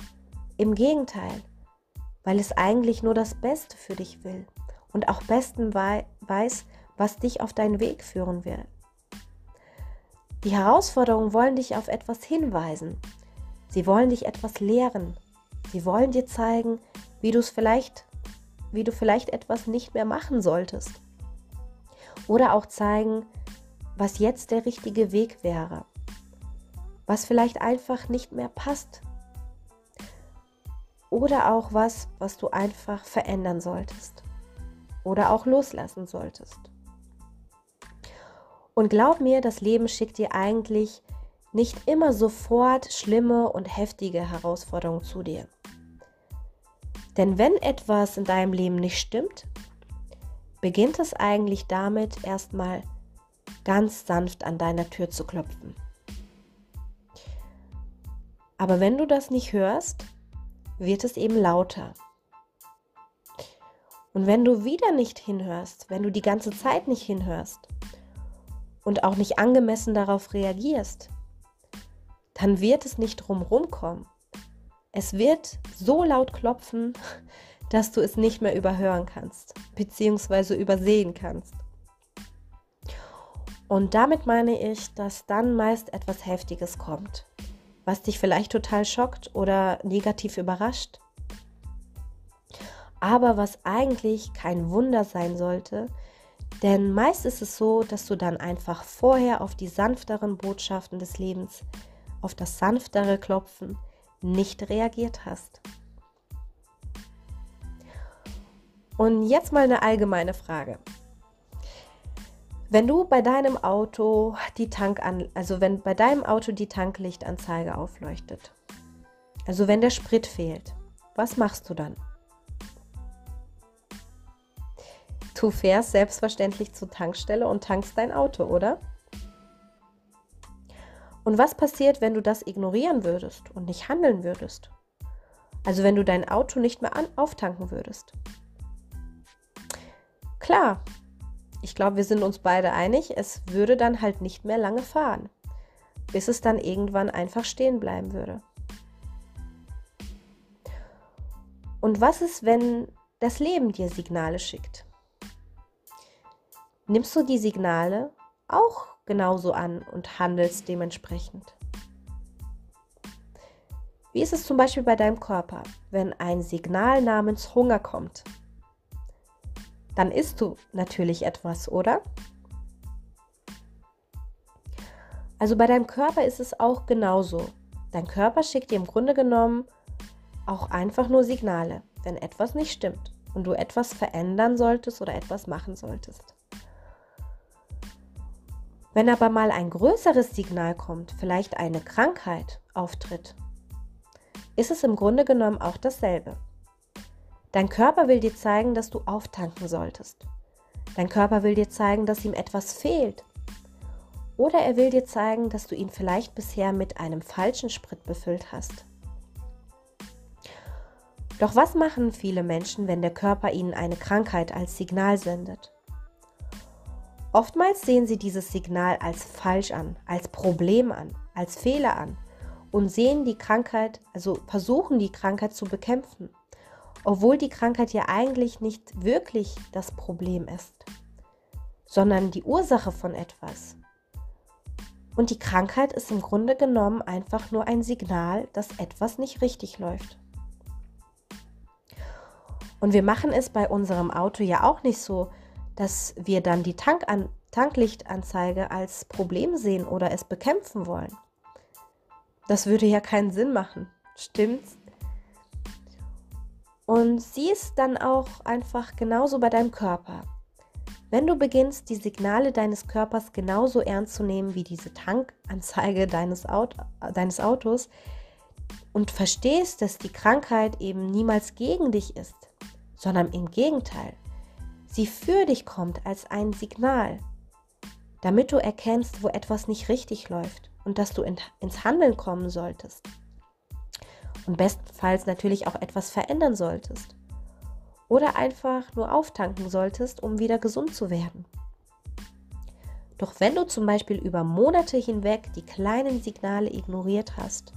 im Gegenteil, weil es eigentlich nur das Beste für dich will und auch besten weiß, was dich auf deinen Weg führen wird. Die Herausforderungen wollen dich auf etwas hinweisen. Sie wollen dich etwas lehren. Sie wollen dir zeigen, wie du es vielleicht, wie du vielleicht etwas nicht mehr machen solltest. Oder auch zeigen, was jetzt der richtige Weg wäre. Was vielleicht einfach nicht mehr passt. Oder auch was, was du einfach verändern solltest. Oder auch loslassen solltest. Und glaub mir, das Leben schickt dir eigentlich nicht immer sofort schlimme und heftige Herausforderungen zu dir. Denn wenn etwas in deinem Leben nicht stimmt, beginnt es eigentlich damit, erstmal ganz sanft an deiner Tür zu klopfen. Aber wenn du das nicht hörst, wird es eben lauter. Und wenn du wieder nicht hinhörst, wenn du die ganze Zeit nicht hinhörst, und auch nicht angemessen darauf reagierst, dann wird es nicht drumherum kommen. Es wird so laut klopfen, *laughs* dass du es nicht mehr überhören kannst, beziehungsweise übersehen kannst. Und damit meine ich, dass dann meist etwas Heftiges kommt, was dich vielleicht total schockt oder negativ überrascht. Aber was eigentlich kein Wunder sein sollte, denn meist ist es so, dass du dann einfach vorher auf die sanfteren Botschaften des Lebens, auf das sanftere Klopfen nicht reagiert hast. Und jetzt mal eine allgemeine Frage. Wenn du bei deinem Auto die Tank an, also wenn bei deinem Auto die Tanklichtanzeige aufleuchtet, also wenn der Sprit fehlt, was machst du dann? Du fährst selbstverständlich zur Tankstelle und tankst dein Auto, oder? Und was passiert, wenn du das ignorieren würdest und nicht handeln würdest? Also wenn du dein Auto nicht mehr an auftanken würdest? Klar, ich glaube, wir sind uns beide einig, es würde dann halt nicht mehr lange fahren, bis es dann irgendwann einfach stehen bleiben würde. Und was ist, wenn das Leben dir Signale schickt? Nimmst du die Signale auch genauso an und handelst dementsprechend. Wie ist es zum Beispiel bei deinem Körper, wenn ein Signal namens Hunger kommt? Dann isst du natürlich etwas, oder? Also bei deinem Körper ist es auch genauso. Dein Körper schickt dir im Grunde genommen auch einfach nur Signale, wenn etwas nicht stimmt und du etwas verändern solltest oder etwas machen solltest. Wenn aber mal ein größeres Signal kommt, vielleicht eine Krankheit auftritt, ist es im Grunde genommen auch dasselbe. Dein Körper will dir zeigen, dass du auftanken solltest. Dein Körper will dir zeigen, dass ihm etwas fehlt. Oder er will dir zeigen, dass du ihn vielleicht bisher mit einem falschen Sprit befüllt hast. Doch was machen viele Menschen, wenn der Körper ihnen eine Krankheit als Signal sendet? Oftmals sehen sie dieses Signal als falsch an, als Problem an, als Fehler an und sehen die Krankheit, also versuchen die Krankheit zu bekämpfen, obwohl die Krankheit ja eigentlich nicht wirklich das Problem ist, sondern die Ursache von etwas. Und die Krankheit ist im Grunde genommen einfach nur ein Signal, dass etwas nicht richtig läuft. Und wir machen es bei unserem Auto ja auch nicht so, dass wir dann die Tankan Tanklichtanzeige als Problem sehen oder es bekämpfen wollen. Das würde ja keinen Sinn machen, stimmt's? Und sieh es dann auch einfach genauso bei deinem Körper. Wenn du beginnst, die Signale deines Körpers genauso ernst zu nehmen wie diese Tankanzeige deines, Auto, deines Autos und verstehst, dass die Krankheit eben niemals gegen dich ist, sondern im Gegenteil, sie für dich kommt als ein Signal, damit du erkennst, wo etwas nicht richtig läuft und dass du in, ins Handeln kommen solltest und bestenfalls natürlich auch etwas verändern solltest. Oder einfach nur auftanken solltest, um wieder gesund zu werden. Doch wenn du zum Beispiel über Monate hinweg die kleinen Signale ignoriert hast,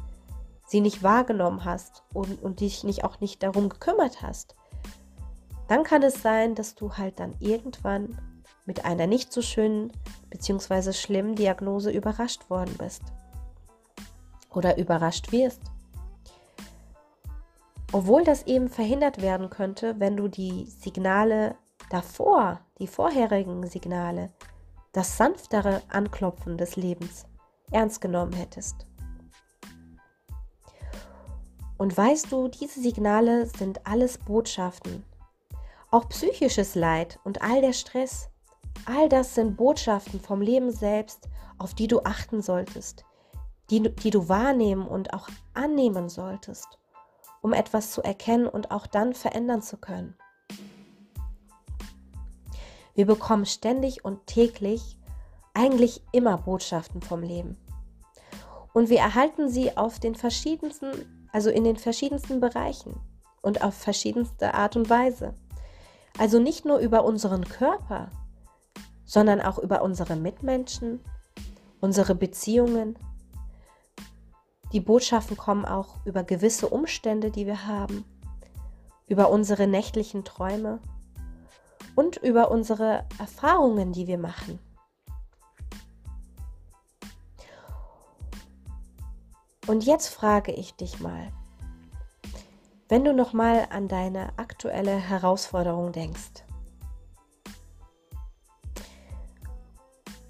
sie nicht wahrgenommen hast und, und dich nicht auch nicht darum gekümmert hast, dann kann es sein, dass du halt dann irgendwann mit einer nicht so schönen bzw. schlimmen Diagnose überrascht worden bist. Oder überrascht wirst. Obwohl das eben verhindert werden könnte, wenn du die Signale davor, die vorherigen Signale, das sanftere Anklopfen des Lebens ernst genommen hättest. Und weißt du, diese Signale sind alles Botschaften. Auch psychisches Leid und all der Stress, all das sind Botschaften vom Leben selbst, auf die du achten solltest, die, die du wahrnehmen und auch annehmen solltest um etwas zu erkennen und auch dann verändern zu können. Wir bekommen ständig und täglich eigentlich immer Botschaften vom Leben. Und wir erhalten sie auf den verschiedensten, also in den verschiedensten Bereichen und auf verschiedenste Art und Weise. Also nicht nur über unseren Körper, sondern auch über unsere Mitmenschen, unsere Beziehungen, die Botschaften kommen auch über gewisse Umstände, die wir haben, über unsere nächtlichen Träume und über unsere Erfahrungen, die wir machen. Und jetzt frage ich dich mal, wenn du noch mal an deine aktuelle Herausforderung denkst.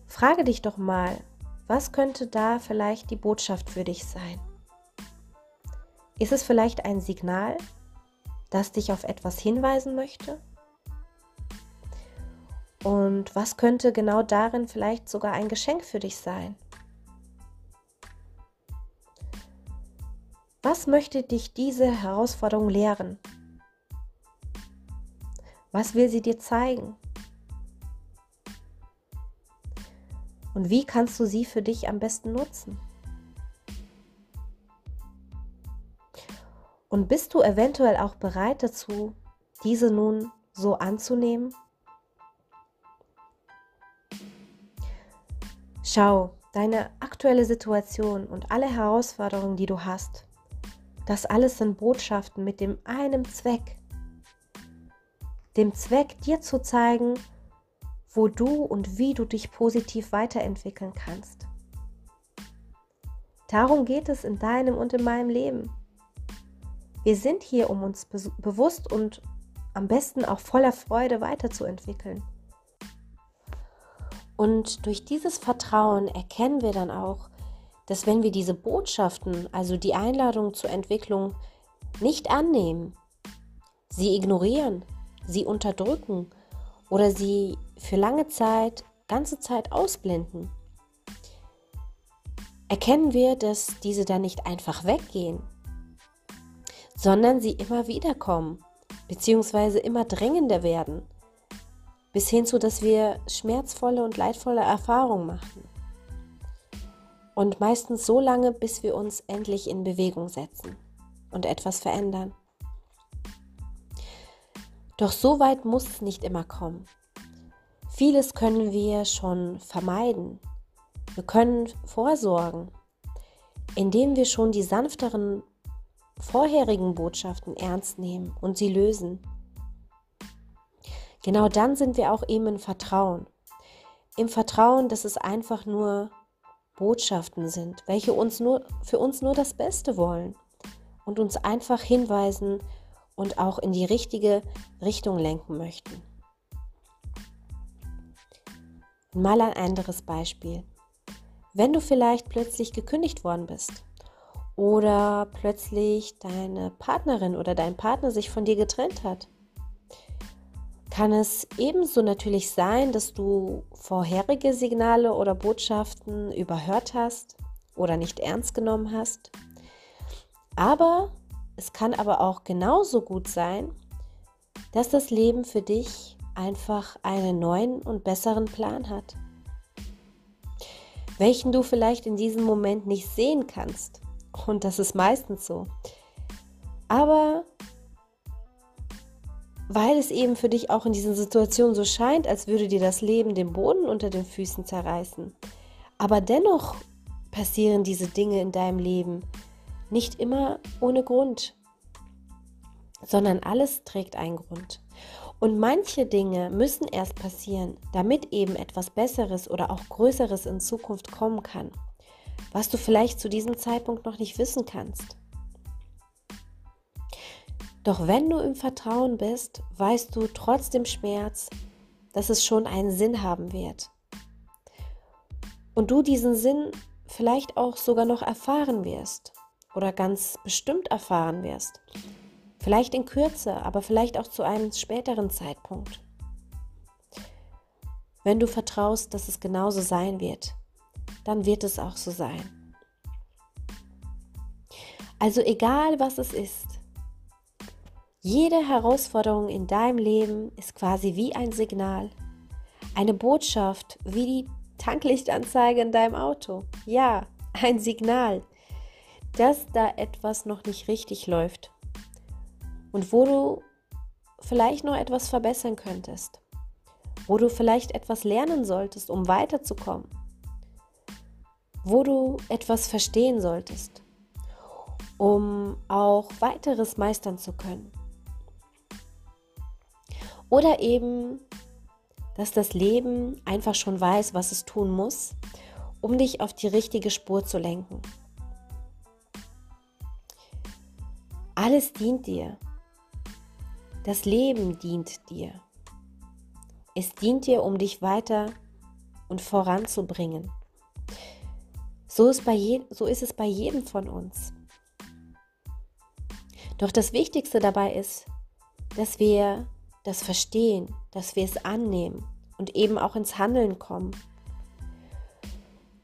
Frage dich doch mal, was könnte da vielleicht die Botschaft für dich sein? Ist es vielleicht ein Signal, das dich auf etwas hinweisen möchte? Und was könnte genau darin vielleicht sogar ein Geschenk für dich sein? Was möchte dich diese Herausforderung lehren? Was will sie dir zeigen? Und wie kannst du sie für dich am besten nutzen? Und bist du eventuell auch bereit dazu, diese nun so anzunehmen? Schau, deine aktuelle Situation und alle Herausforderungen, die du hast, das alles sind Botschaften mit dem einen Zweck, dem Zweck, dir zu zeigen, wo du und wie du dich positiv weiterentwickeln kannst. Darum geht es in deinem und in meinem Leben. Wir sind hier, um uns be bewusst und am besten auch voller Freude weiterzuentwickeln. Und durch dieses Vertrauen erkennen wir dann auch, dass wenn wir diese Botschaften, also die Einladung zur Entwicklung, nicht annehmen, sie ignorieren, sie unterdrücken oder sie für lange Zeit, ganze Zeit ausblenden, erkennen wir, dass diese dann nicht einfach weggehen, sondern sie immer wieder kommen, beziehungsweise immer drängender werden, bis hin zu, dass wir schmerzvolle und leidvolle Erfahrungen machen. Und meistens so lange, bis wir uns endlich in Bewegung setzen und etwas verändern. Doch so weit muss es nicht immer kommen. Vieles können wir schon vermeiden. Wir können vorsorgen, indem wir schon die sanfteren vorherigen Botschaften ernst nehmen und sie lösen. Genau dann sind wir auch eben im Vertrauen. Im Vertrauen, dass es einfach nur Botschaften sind, welche uns nur für uns nur das Beste wollen und uns einfach hinweisen, und auch in die richtige Richtung lenken möchten. Mal ein anderes Beispiel. Wenn du vielleicht plötzlich gekündigt worden bist oder plötzlich deine Partnerin oder dein Partner sich von dir getrennt hat, kann es ebenso natürlich sein, dass du vorherige Signale oder Botschaften überhört hast oder nicht ernst genommen hast. Aber es kann aber auch genauso gut sein, dass das Leben für dich einfach einen neuen und besseren Plan hat, welchen du vielleicht in diesem Moment nicht sehen kannst. Und das ist meistens so. Aber weil es eben für dich auch in diesen Situationen so scheint, als würde dir das Leben den Boden unter den Füßen zerreißen. Aber dennoch passieren diese Dinge in deinem Leben nicht immer ohne Grund, sondern alles trägt einen Grund. Und manche Dinge müssen erst passieren, damit eben etwas Besseres oder auch Größeres in Zukunft kommen kann, was du vielleicht zu diesem Zeitpunkt noch nicht wissen kannst. Doch wenn du im Vertrauen bist, weißt du trotz dem Schmerz, dass es schon einen Sinn haben wird. Und du diesen Sinn vielleicht auch sogar noch erfahren wirst oder ganz bestimmt erfahren wirst. Vielleicht in Kürze, aber vielleicht auch zu einem späteren Zeitpunkt. Wenn du vertraust, dass es genauso sein wird, dann wird es auch so sein. Also egal was es ist, jede Herausforderung in deinem Leben ist quasi wie ein Signal, eine Botschaft, wie die Tanklichtanzeige in deinem Auto. Ja, ein Signal, dass da etwas noch nicht richtig läuft und wo du vielleicht noch etwas verbessern könntest, wo du vielleicht etwas lernen solltest, um weiterzukommen, wo du etwas verstehen solltest, um auch weiteres meistern zu können. Oder eben, dass das Leben einfach schon weiß, was es tun muss, um dich auf die richtige Spur zu lenken. Alles dient dir. Das Leben dient dir. Es dient dir, um dich weiter und voranzubringen. So ist, bei je, so ist es bei jedem von uns. Doch das Wichtigste dabei ist, dass wir das Verstehen, dass wir es annehmen und eben auch ins Handeln kommen.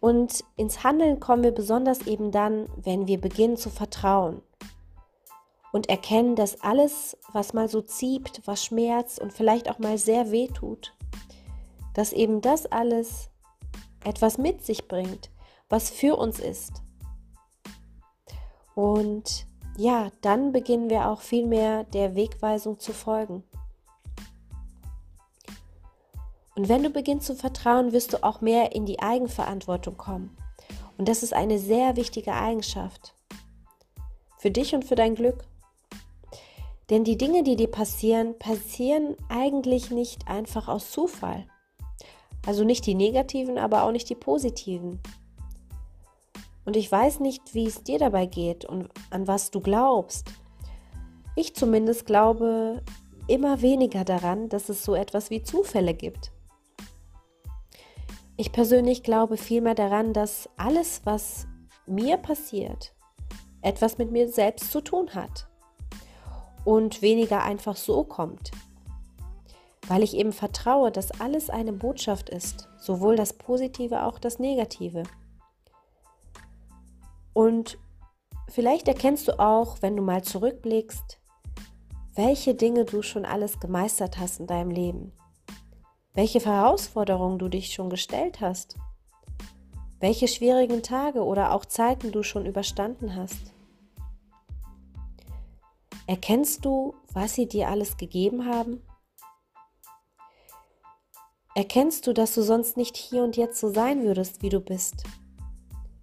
Und ins Handeln kommen wir besonders eben dann, wenn wir beginnen zu vertrauen und erkennen, dass alles, was mal so zieht, was schmerzt und vielleicht auch mal sehr weh tut, dass eben das alles etwas mit sich bringt, was für uns ist. Und ja, dann beginnen wir auch viel mehr der Wegweisung zu folgen. Und wenn du beginnst zu vertrauen, wirst du auch mehr in die Eigenverantwortung kommen. Und das ist eine sehr wichtige Eigenschaft. Für dich und für dein Glück. Denn die Dinge, die dir passieren, passieren eigentlich nicht einfach aus Zufall. Also nicht die negativen, aber auch nicht die positiven. Und ich weiß nicht, wie es dir dabei geht und an was du glaubst. Ich zumindest glaube immer weniger daran, dass es so etwas wie Zufälle gibt. Ich persönlich glaube vielmehr daran, dass alles, was mir passiert, etwas mit mir selbst zu tun hat und weniger einfach so kommt. Weil ich eben vertraue, dass alles eine Botschaft ist, sowohl das Positive auch das Negative. Und vielleicht erkennst du auch, wenn du mal zurückblickst, welche Dinge du schon alles gemeistert hast in deinem Leben welche Herausforderungen du dich schon gestellt hast, welche schwierigen Tage oder auch Zeiten du schon überstanden hast. Erkennst du, was sie dir alles gegeben haben? Erkennst du, dass du sonst nicht hier und jetzt so sein würdest, wie du bist,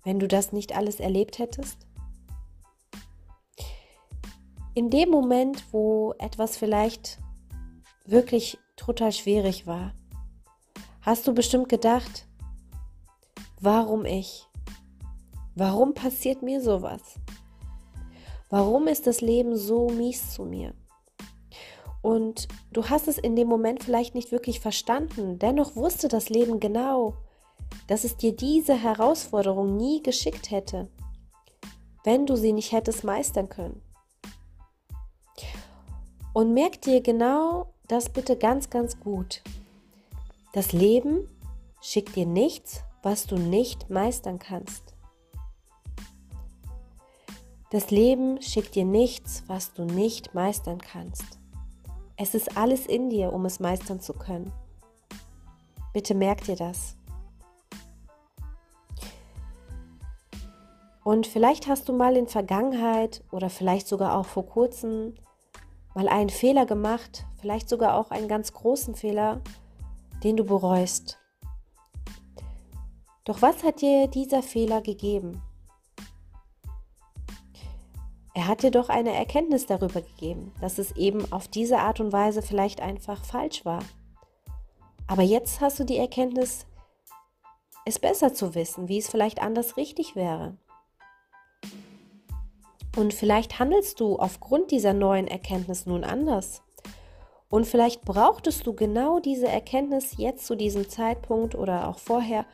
wenn du das nicht alles erlebt hättest? In dem Moment, wo etwas vielleicht wirklich total schwierig war, hast du bestimmt gedacht, warum ich? Warum passiert mir sowas? Warum ist das Leben so mies zu mir? Und du hast es in dem Moment vielleicht nicht wirklich verstanden. Dennoch wusste das Leben genau, dass es dir diese Herausforderung nie geschickt hätte, wenn du sie nicht hättest meistern können. Und merk dir genau das bitte ganz, ganz gut. Das Leben schickt dir nichts, was du nicht meistern kannst. Das Leben schickt dir nichts, was du nicht meistern kannst. Es ist alles in dir, um es meistern zu können. Bitte merk dir das. Und vielleicht hast du mal in Vergangenheit oder vielleicht sogar auch vor kurzem mal einen Fehler gemacht, vielleicht sogar auch einen ganz großen Fehler, den du bereust. Doch was hat dir dieser Fehler gegeben? Er hat dir doch eine Erkenntnis darüber gegeben, dass es eben auf diese Art und Weise vielleicht einfach falsch war. Aber jetzt hast du die Erkenntnis, es besser zu wissen, wie es vielleicht anders richtig wäre. Und vielleicht handelst du aufgrund dieser neuen Erkenntnis nun anders. Und vielleicht brauchtest du genau diese Erkenntnis jetzt zu diesem Zeitpunkt oder auch vorher,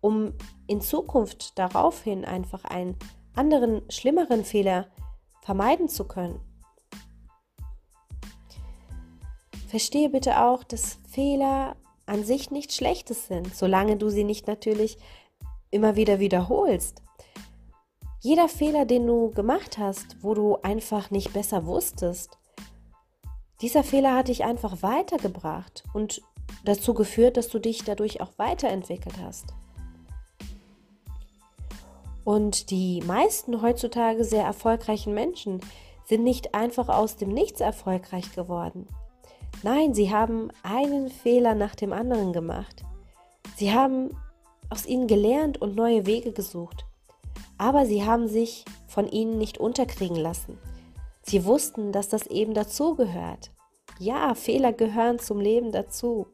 um in Zukunft daraufhin einfach einen anderen, schlimmeren Fehler vermeiden zu können. Verstehe bitte auch, dass Fehler an sich nichts Schlechtes sind, solange du sie nicht natürlich immer wieder wiederholst. Jeder Fehler, den du gemacht hast, wo du einfach nicht besser wusstest, dieser Fehler hat dich einfach weitergebracht und dazu geführt, dass du dich dadurch auch weiterentwickelt hast. Und die meisten heutzutage sehr erfolgreichen Menschen sind nicht einfach aus dem Nichts erfolgreich geworden. Nein, sie haben einen Fehler nach dem anderen gemacht. Sie haben aus ihnen gelernt und neue Wege gesucht. Aber sie haben sich von ihnen nicht unterkriegen lassen. Sie wussten, dass das eben dazugehört. Ja, Fehler gehören zum Leben dazu.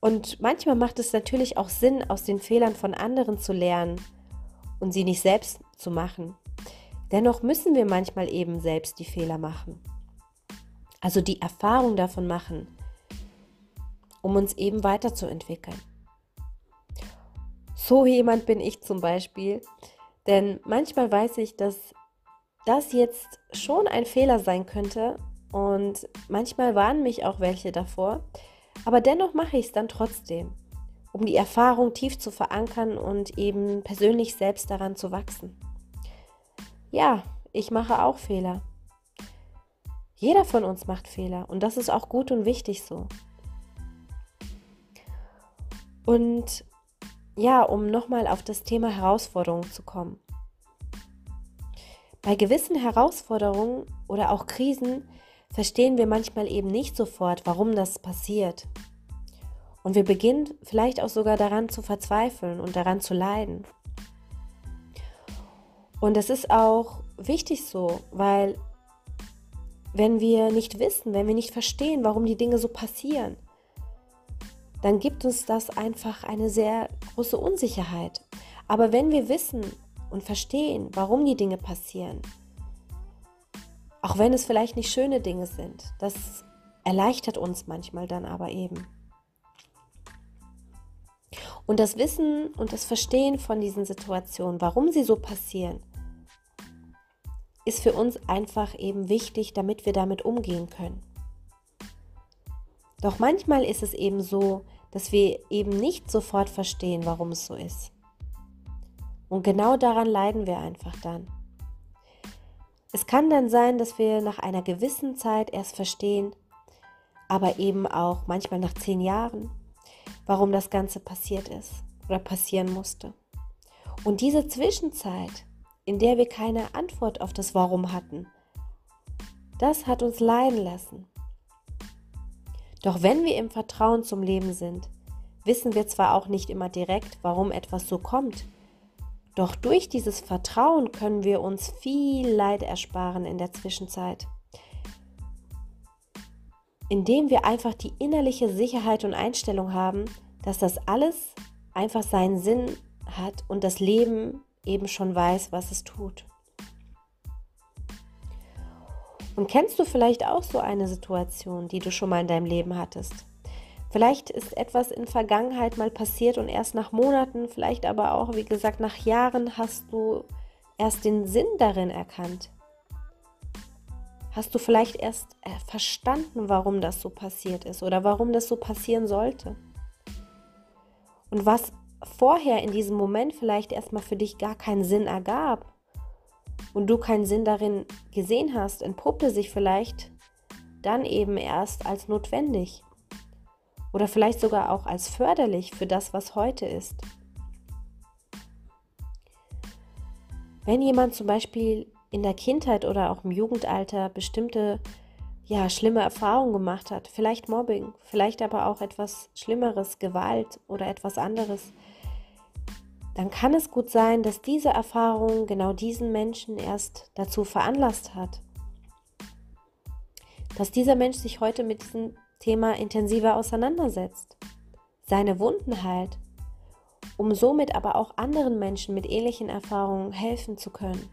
Und manchmal macht es natürlich auch Sinn, aus den Fehlern von anderen zu lernen und sie nicht selbst zu machen. Dennoch müssen wir manchmal eben selbst die Fehler machen. Also die Erfahrung davon machen, um uns eben weiterzuentwickeln. So jemand bin ich zum Beispiel, denn manchmal weiß ich, dass das jetzt schon ein Fehler sein könnte und manchmal warnen mich auch welche davor, aber dennoch mache ich es dann trotzdem, um die Erfahrung tief zu verankern und eben persönlich selbst daran zu wachsen. Ja, ich mache auch Fehler. Jeder von uns macht Fehler und das ist auch gut und wichtig so. Und ja, um nochmal auf das Thema Herausforderungen zu kommen. Bei gewissen Herausforderungen oder auch Krisen verstehen wir manchmal eben nicht sofort, warum das passiert. Und wir beginnen vielleicht auch sogar daran zu verzweifeln und daran zu leiden. Und das ist auch wichtig so, weil wenn wir nicht wissen, wenn wir nicht verstehen, warum die Dinge so passieren, dann gibt uns das einfach eine sehr große Unsicherheit. Aber wenn wir wissen und verstehen, warum die Dinge passieren, auch wenn es vielleicht nicht schöne Dinge sind. Das erleichtert uns manchmal dann aber eben. Und das Wissen und das Verstehen von diesen Situationen, warum sie so passieren, ist für uns einfach eben wichtig, damit wir damit umgehen können. Doch manchmal ist es eben so, dass wir eben nicht sofort verstehen, warum es so ist. Und genau daran leiden wir einfach dann. Es kann dann sein, dass wir nach einer gewissen Zeit erst verstehen, aber eben auch manchmal nach zehn Jahren, warum das Ganze passiert ist oder passieren musste. Und diese Zwischenzeit, in der wir keine Antwort auf das Warum hatten, das hat uns leiden lassen. Doch wenn wir im Vertrauen zum Leben sind, wissen wir zwar auch nicht immer direkt, warum etwas so kommt, doch durch dieses Vertrauen können wir uns viel Leid ersparen in der Zwischenzeit. Indem wir einfach die innerliche Sicherheit und Einstellung haben, dass das alles einfach seinen Sinn hat und das Leben eben schon weiß, was es tut. Und kennst du vielleicht auch so eine Situation, die du schon mal in deinem Leben hattest? Vielleicht ist etwas in Vergangenheit mal passiert und erst nach Monaten, vielleicht aber auch, wie gesagt, nach Jahren hast du erst den Sinn darin erkannt. Hast du vielleicht erst äh, verstanden, warum das so passiert ist oder warum das so passieren sollte? Und was vorher in diesem Moment vielleicht erstmal für dich gar keinen Sinn ergab und du keinen Sinn darin gesehen hast, entpuppte sich vielleicht dann eben erst als notwendig oder vielleicht sogar auch als förderlich für das, was heute ist. Wenn jemand zum Beispiel in der Kindheit oder auch im Jugendalter bestimmte ja, schlimme Erfahrungen gemacht hat, vielleicht Mobbing, vielleicht aber auch etwas Schlimmeres, Gewalt oder etwas anderes, dann kann es gut sein, dass diese Erfahrung genau diesen Menschen erst dazu veranlasst hat. Dass dieser Mensch sich heute mit diesem Thema intensiver auseinandersetzt, seine Wunden heilt, um somit aber auch anderen Menschen mit ähnlichen Erfahrungen helfen zu können.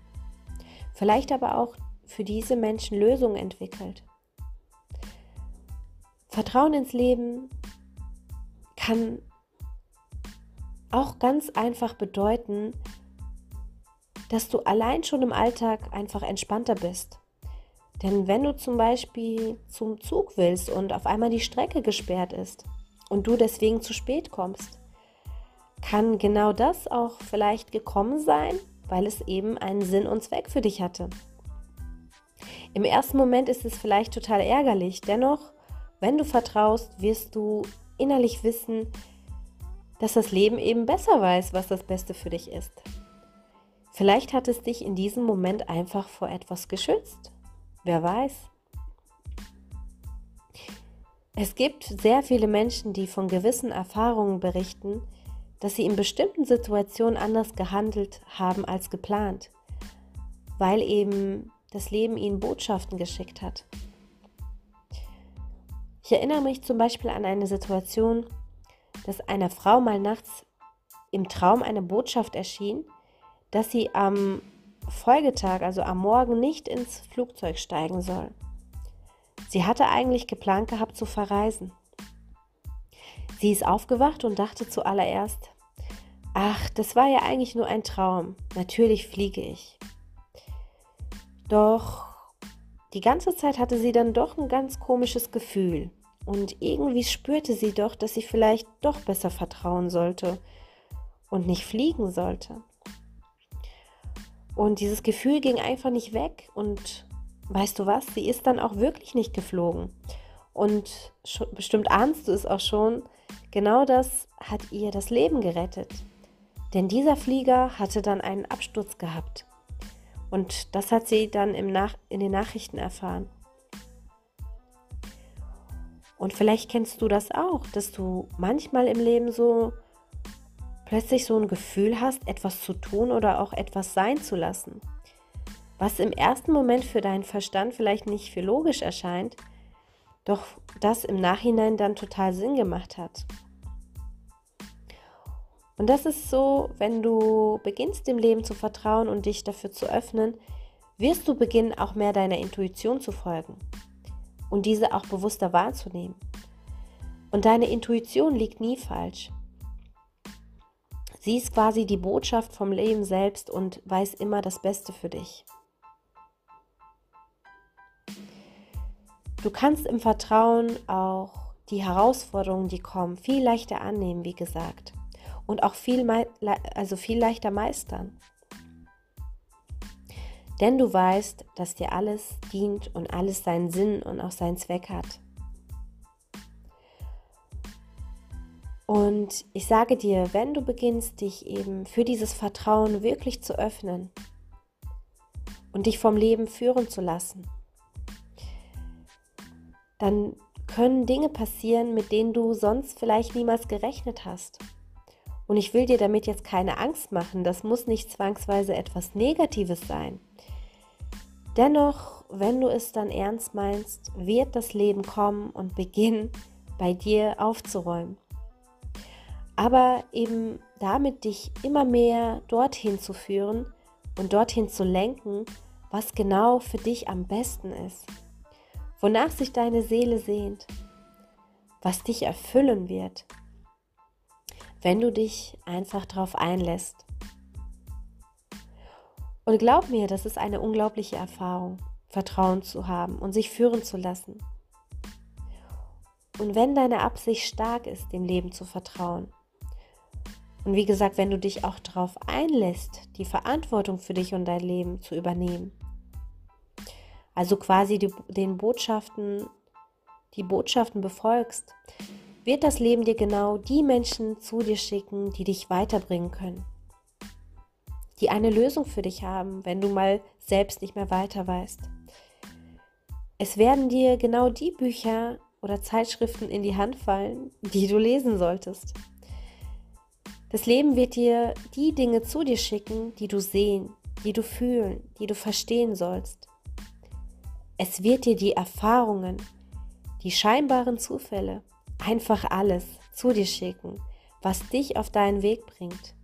Vielleicht aber auch für diese Menschen Lösungen entwickelt. Vertrauen ins Leben kann auch ganz einfach bedeuten, dass du allein schon im Alltag einfach entspannter bist. Denn wenn du zum Beispiel zum Zug willst und auf einmal die Strecke gesperrt ist und du deswegen zu spät kommst, kann genau das auch vielleicht gekommen sein, weil es eben einen Sinn und Zweck für dich hatte. Im ersten Moment ist es vielleicht total ärgerlich, dennoch, wenn du vertraust, wirst du innerlich wissen, dass das Leben eben besser weiß, was das Beste für dich ist. Vielleicht hat es dich in diesem Moment einfach vor etwas geschützt. Wer weiß? Es gibt sehr viele Menschen, die von gewissen Erfahrungen berichten, dass sie in bestimmten Situationen anders gehandelt haben als geplant, weil eben das Leben ihnen Botschaften geschickt hat. Ich erinnere mich zum Beispiel an eine Situation, dass einer Frau mal nachts im Traum eine Botschaft erschien, dass sie am Folgetag, also am Morgen, nicht ins Flugzeug steigen soll. Sie hatte eigentlich geplant gehabt zu verreisen. Sie ist aufgewacht und dachte zuallererst, ach, das war ja eigentlich nur ein Traum, natürlich fliege ich. Doch die ganze Zeit hatte sie dann doch ein ganz komisches Gefühl. Und irgendwie spürte sie doch, dass sie vielleicht doch besser vertrauen sollte und nicht fliegen sollte. Und dieses Gefühl ging einfach nicht weg. Und weißt du was, sie ist dann auch wirklich nicht geflogen. Und bestimmt ahnst du es auch schon, genau das hat ihr das Leben gerettet. Denn dieser Flieger hatte dann einen Absturz gehabt. Und das hat sie dann im Nach in den Nachrichten erfahren. Und vielleicht kennst du das auch, dass du manchmal im Leben so plötzlich so ein Gefühl hast, etwas zu tun oder auch etwas sein zu lassen. Was im ersten Moment für deinen Verstand vielleicht nicht für logisch erscheint, doch das im Nachhinein dann total Sinn gemacht hat. Und das ist so, wenn du beginnst dem Leben zu vertrauen und dich dafür zu öffnen, wirst du beginnen, auch mehr deiner Intuition zu folgen und diese auch bewusster wahrzunehmen. Und deine Intuition liegt nie falsch. Sie ist quasi die Botschaft vom Leben selbst und weiß immer das Beste für dich. Du kannst im Vertrauen auch die Herausforderungen, die kommen, viel leichter annehmen, wie gesagt, und auch viel, also viel leichter meistern. Denn du weißt, dass dir alles dient und alles seinen Sinn und auch seinen Zweck hat. Und ich sage dir, wenn du beginnst, dich eben für dieses Vertrauen wirklich zu öffnen und dich vom Leben führen zu lassen, dann können Dinge passieren, mit denen du sonst vielleicht niemals gerechnet hast. Und ich will dir damit jetzt keine Angst machen, das muss nicht zwangsweise etwas Negatives sein. Dennoch, wenn du es dann ernst meinst, wird das Leben kommen und beginnen, bei dir aufzuräumen. Aber eben damit dich immer mehr dorthin zu führen und dorthin zu lenken, was genau für dich am besten ist, wonach sich deine Seele sehnt, was dich erfüllen wird, wenn du dich einfach darauf einlässt. Und glaub mir, das ist eine unglaubliche Erfahrung, Vertrauen zu haben und sich führen zu lassen. Und wenn deine Absicht stark ist, dem Leben zu vertrauen, und wie gesagt, wenn du dich auch darauf einlässt, die Verantwortung für dich und dein Leben zu übernehmen, also quasi die, den Botschaften, die Botschaften befolgst, wird das Leben dir genau die Menschen zu dir schicken, die dich weiterbringen können, die eine Lösung für dich haben, wenn du mal selbst nicht mehr weiter weißt. Es werden dir genau die Bücher oder Zeitschriften in die Hand fallen, die du lesen solltest. Das Leben wird dir die Dinge zu dir schicken, die du sehen, die du fühlen, die du verstehen sollst. Es wird dir die Erfahrungen, die scheinbaren Zufälle, einfach alles zu dir schicken, was dich auf deinen Weg bringt.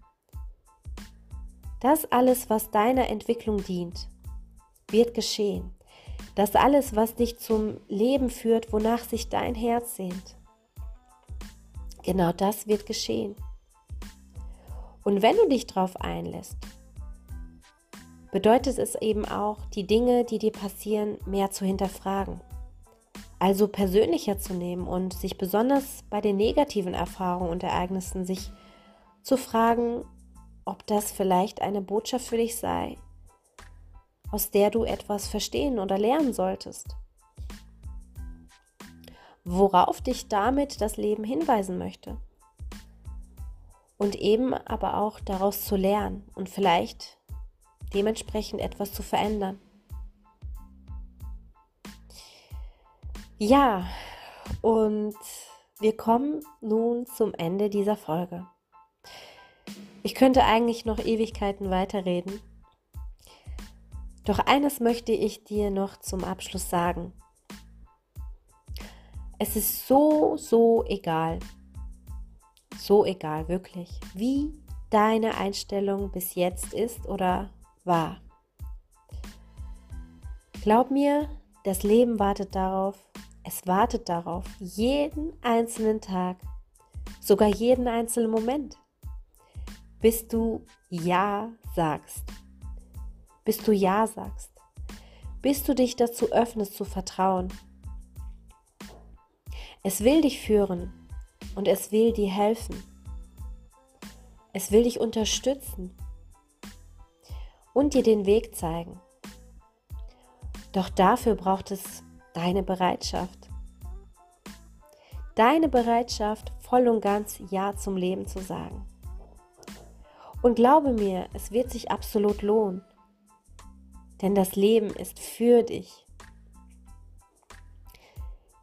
Das alles, was deiner Entwicklung dient, wird geschehen. Das alles, was dich zum Leben führt, wonach sich dein Herz sehnt. Genau das wird geschehen. Und wenn du dich darauf einlässt, bedeutet es eben auch, die Dinge, die dir passieren, mehr zu hinterfragen. Also persönlicher zu nehmen und sich besonders bei den negativen Erfahrungen und Ereignissen sich zu fragen, ob das vielleicht eine Botschaft für dich sei, aus der du etwas verstehen oder lernen solltest. Worauf dich damit das Leben hinweisen möchte und eben aber auch daraus zu lernen und vielleicht dementsprechend etwas zu verändern. Ja, und wir kommen nun zum Ende dieser Folge. Ich könnte eigentlich noch Ewigkeiten weiterreden. Doch eines möchte ich dir noch zum Abschluss sagen. Es ist so, so egal, so egal, wirklich, wie deine Einstellung bis jetzt ist oder war. Glaub mir, das Leben wartet darauf, es wartet darauf, jeden einzelnen Tag, sogar jeden einzelnen Moment, bis du Ja sagst. Bis du Ja sagst. Bis du dich dazu öffnest zu vertrauen. Es will dich führen und es will dir helfen. Es will dich unterstützen und dir den Weg zeigen. Doch dafür braucht es deine Bereitschaft. Deine Bereitschaft, voll und ganz Ja zum Leben zu sagen. Und glaube mir, es wird sich absolut lohnen, denn das Leben ist für dich.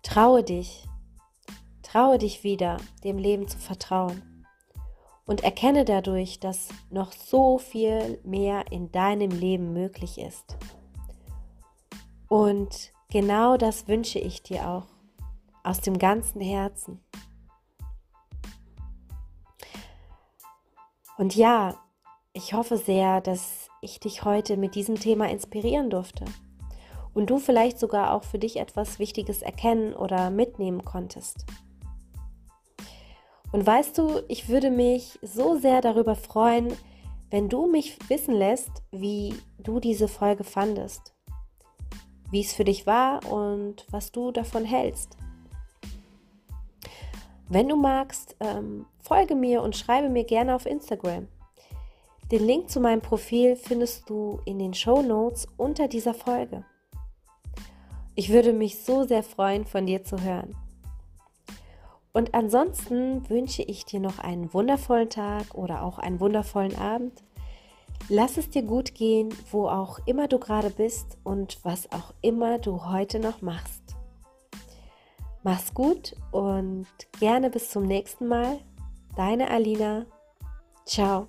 Traue dich, Traue dich wieder, dem Leben zu vertrauen und erkenne dadurch, dass noch so viel mehr in deinem Leben möglich ist. Und genau das wünsche ich dir auch aus dem ganzen Herzen. Und ja, ich hoffe sehr, dass ich dich heute mit diesem Thema inspirieren durfte und du vielleicht sogar auch für dich etwas Wichtiges erkennen oder mitnehmen konntest. Und weißt du, ich würde mich so sehr darüber freuen, wenn du mich wissen lässt, wie du diese Folge fandest, wie es für dich war und was du davon hältst. Wenn du magst, ähm, folge mir und schreibe mir gerne auf Instagram. Den Link zu meinem Profil findest du in den Show Notes unter dieser Folge. Ich würde mich so sehr freuen, von dir zu hören. Und ansonsten wünsche ich dir noch einen wundervollen Tag oder auch einen wundervollen Abend. Lass es dir gut gehen, wo auch immer du gerade bist und was auch immer du heute noch machst. Mach's gut und gerne bis zum nächsten Mal. Deine Alina. Ciao.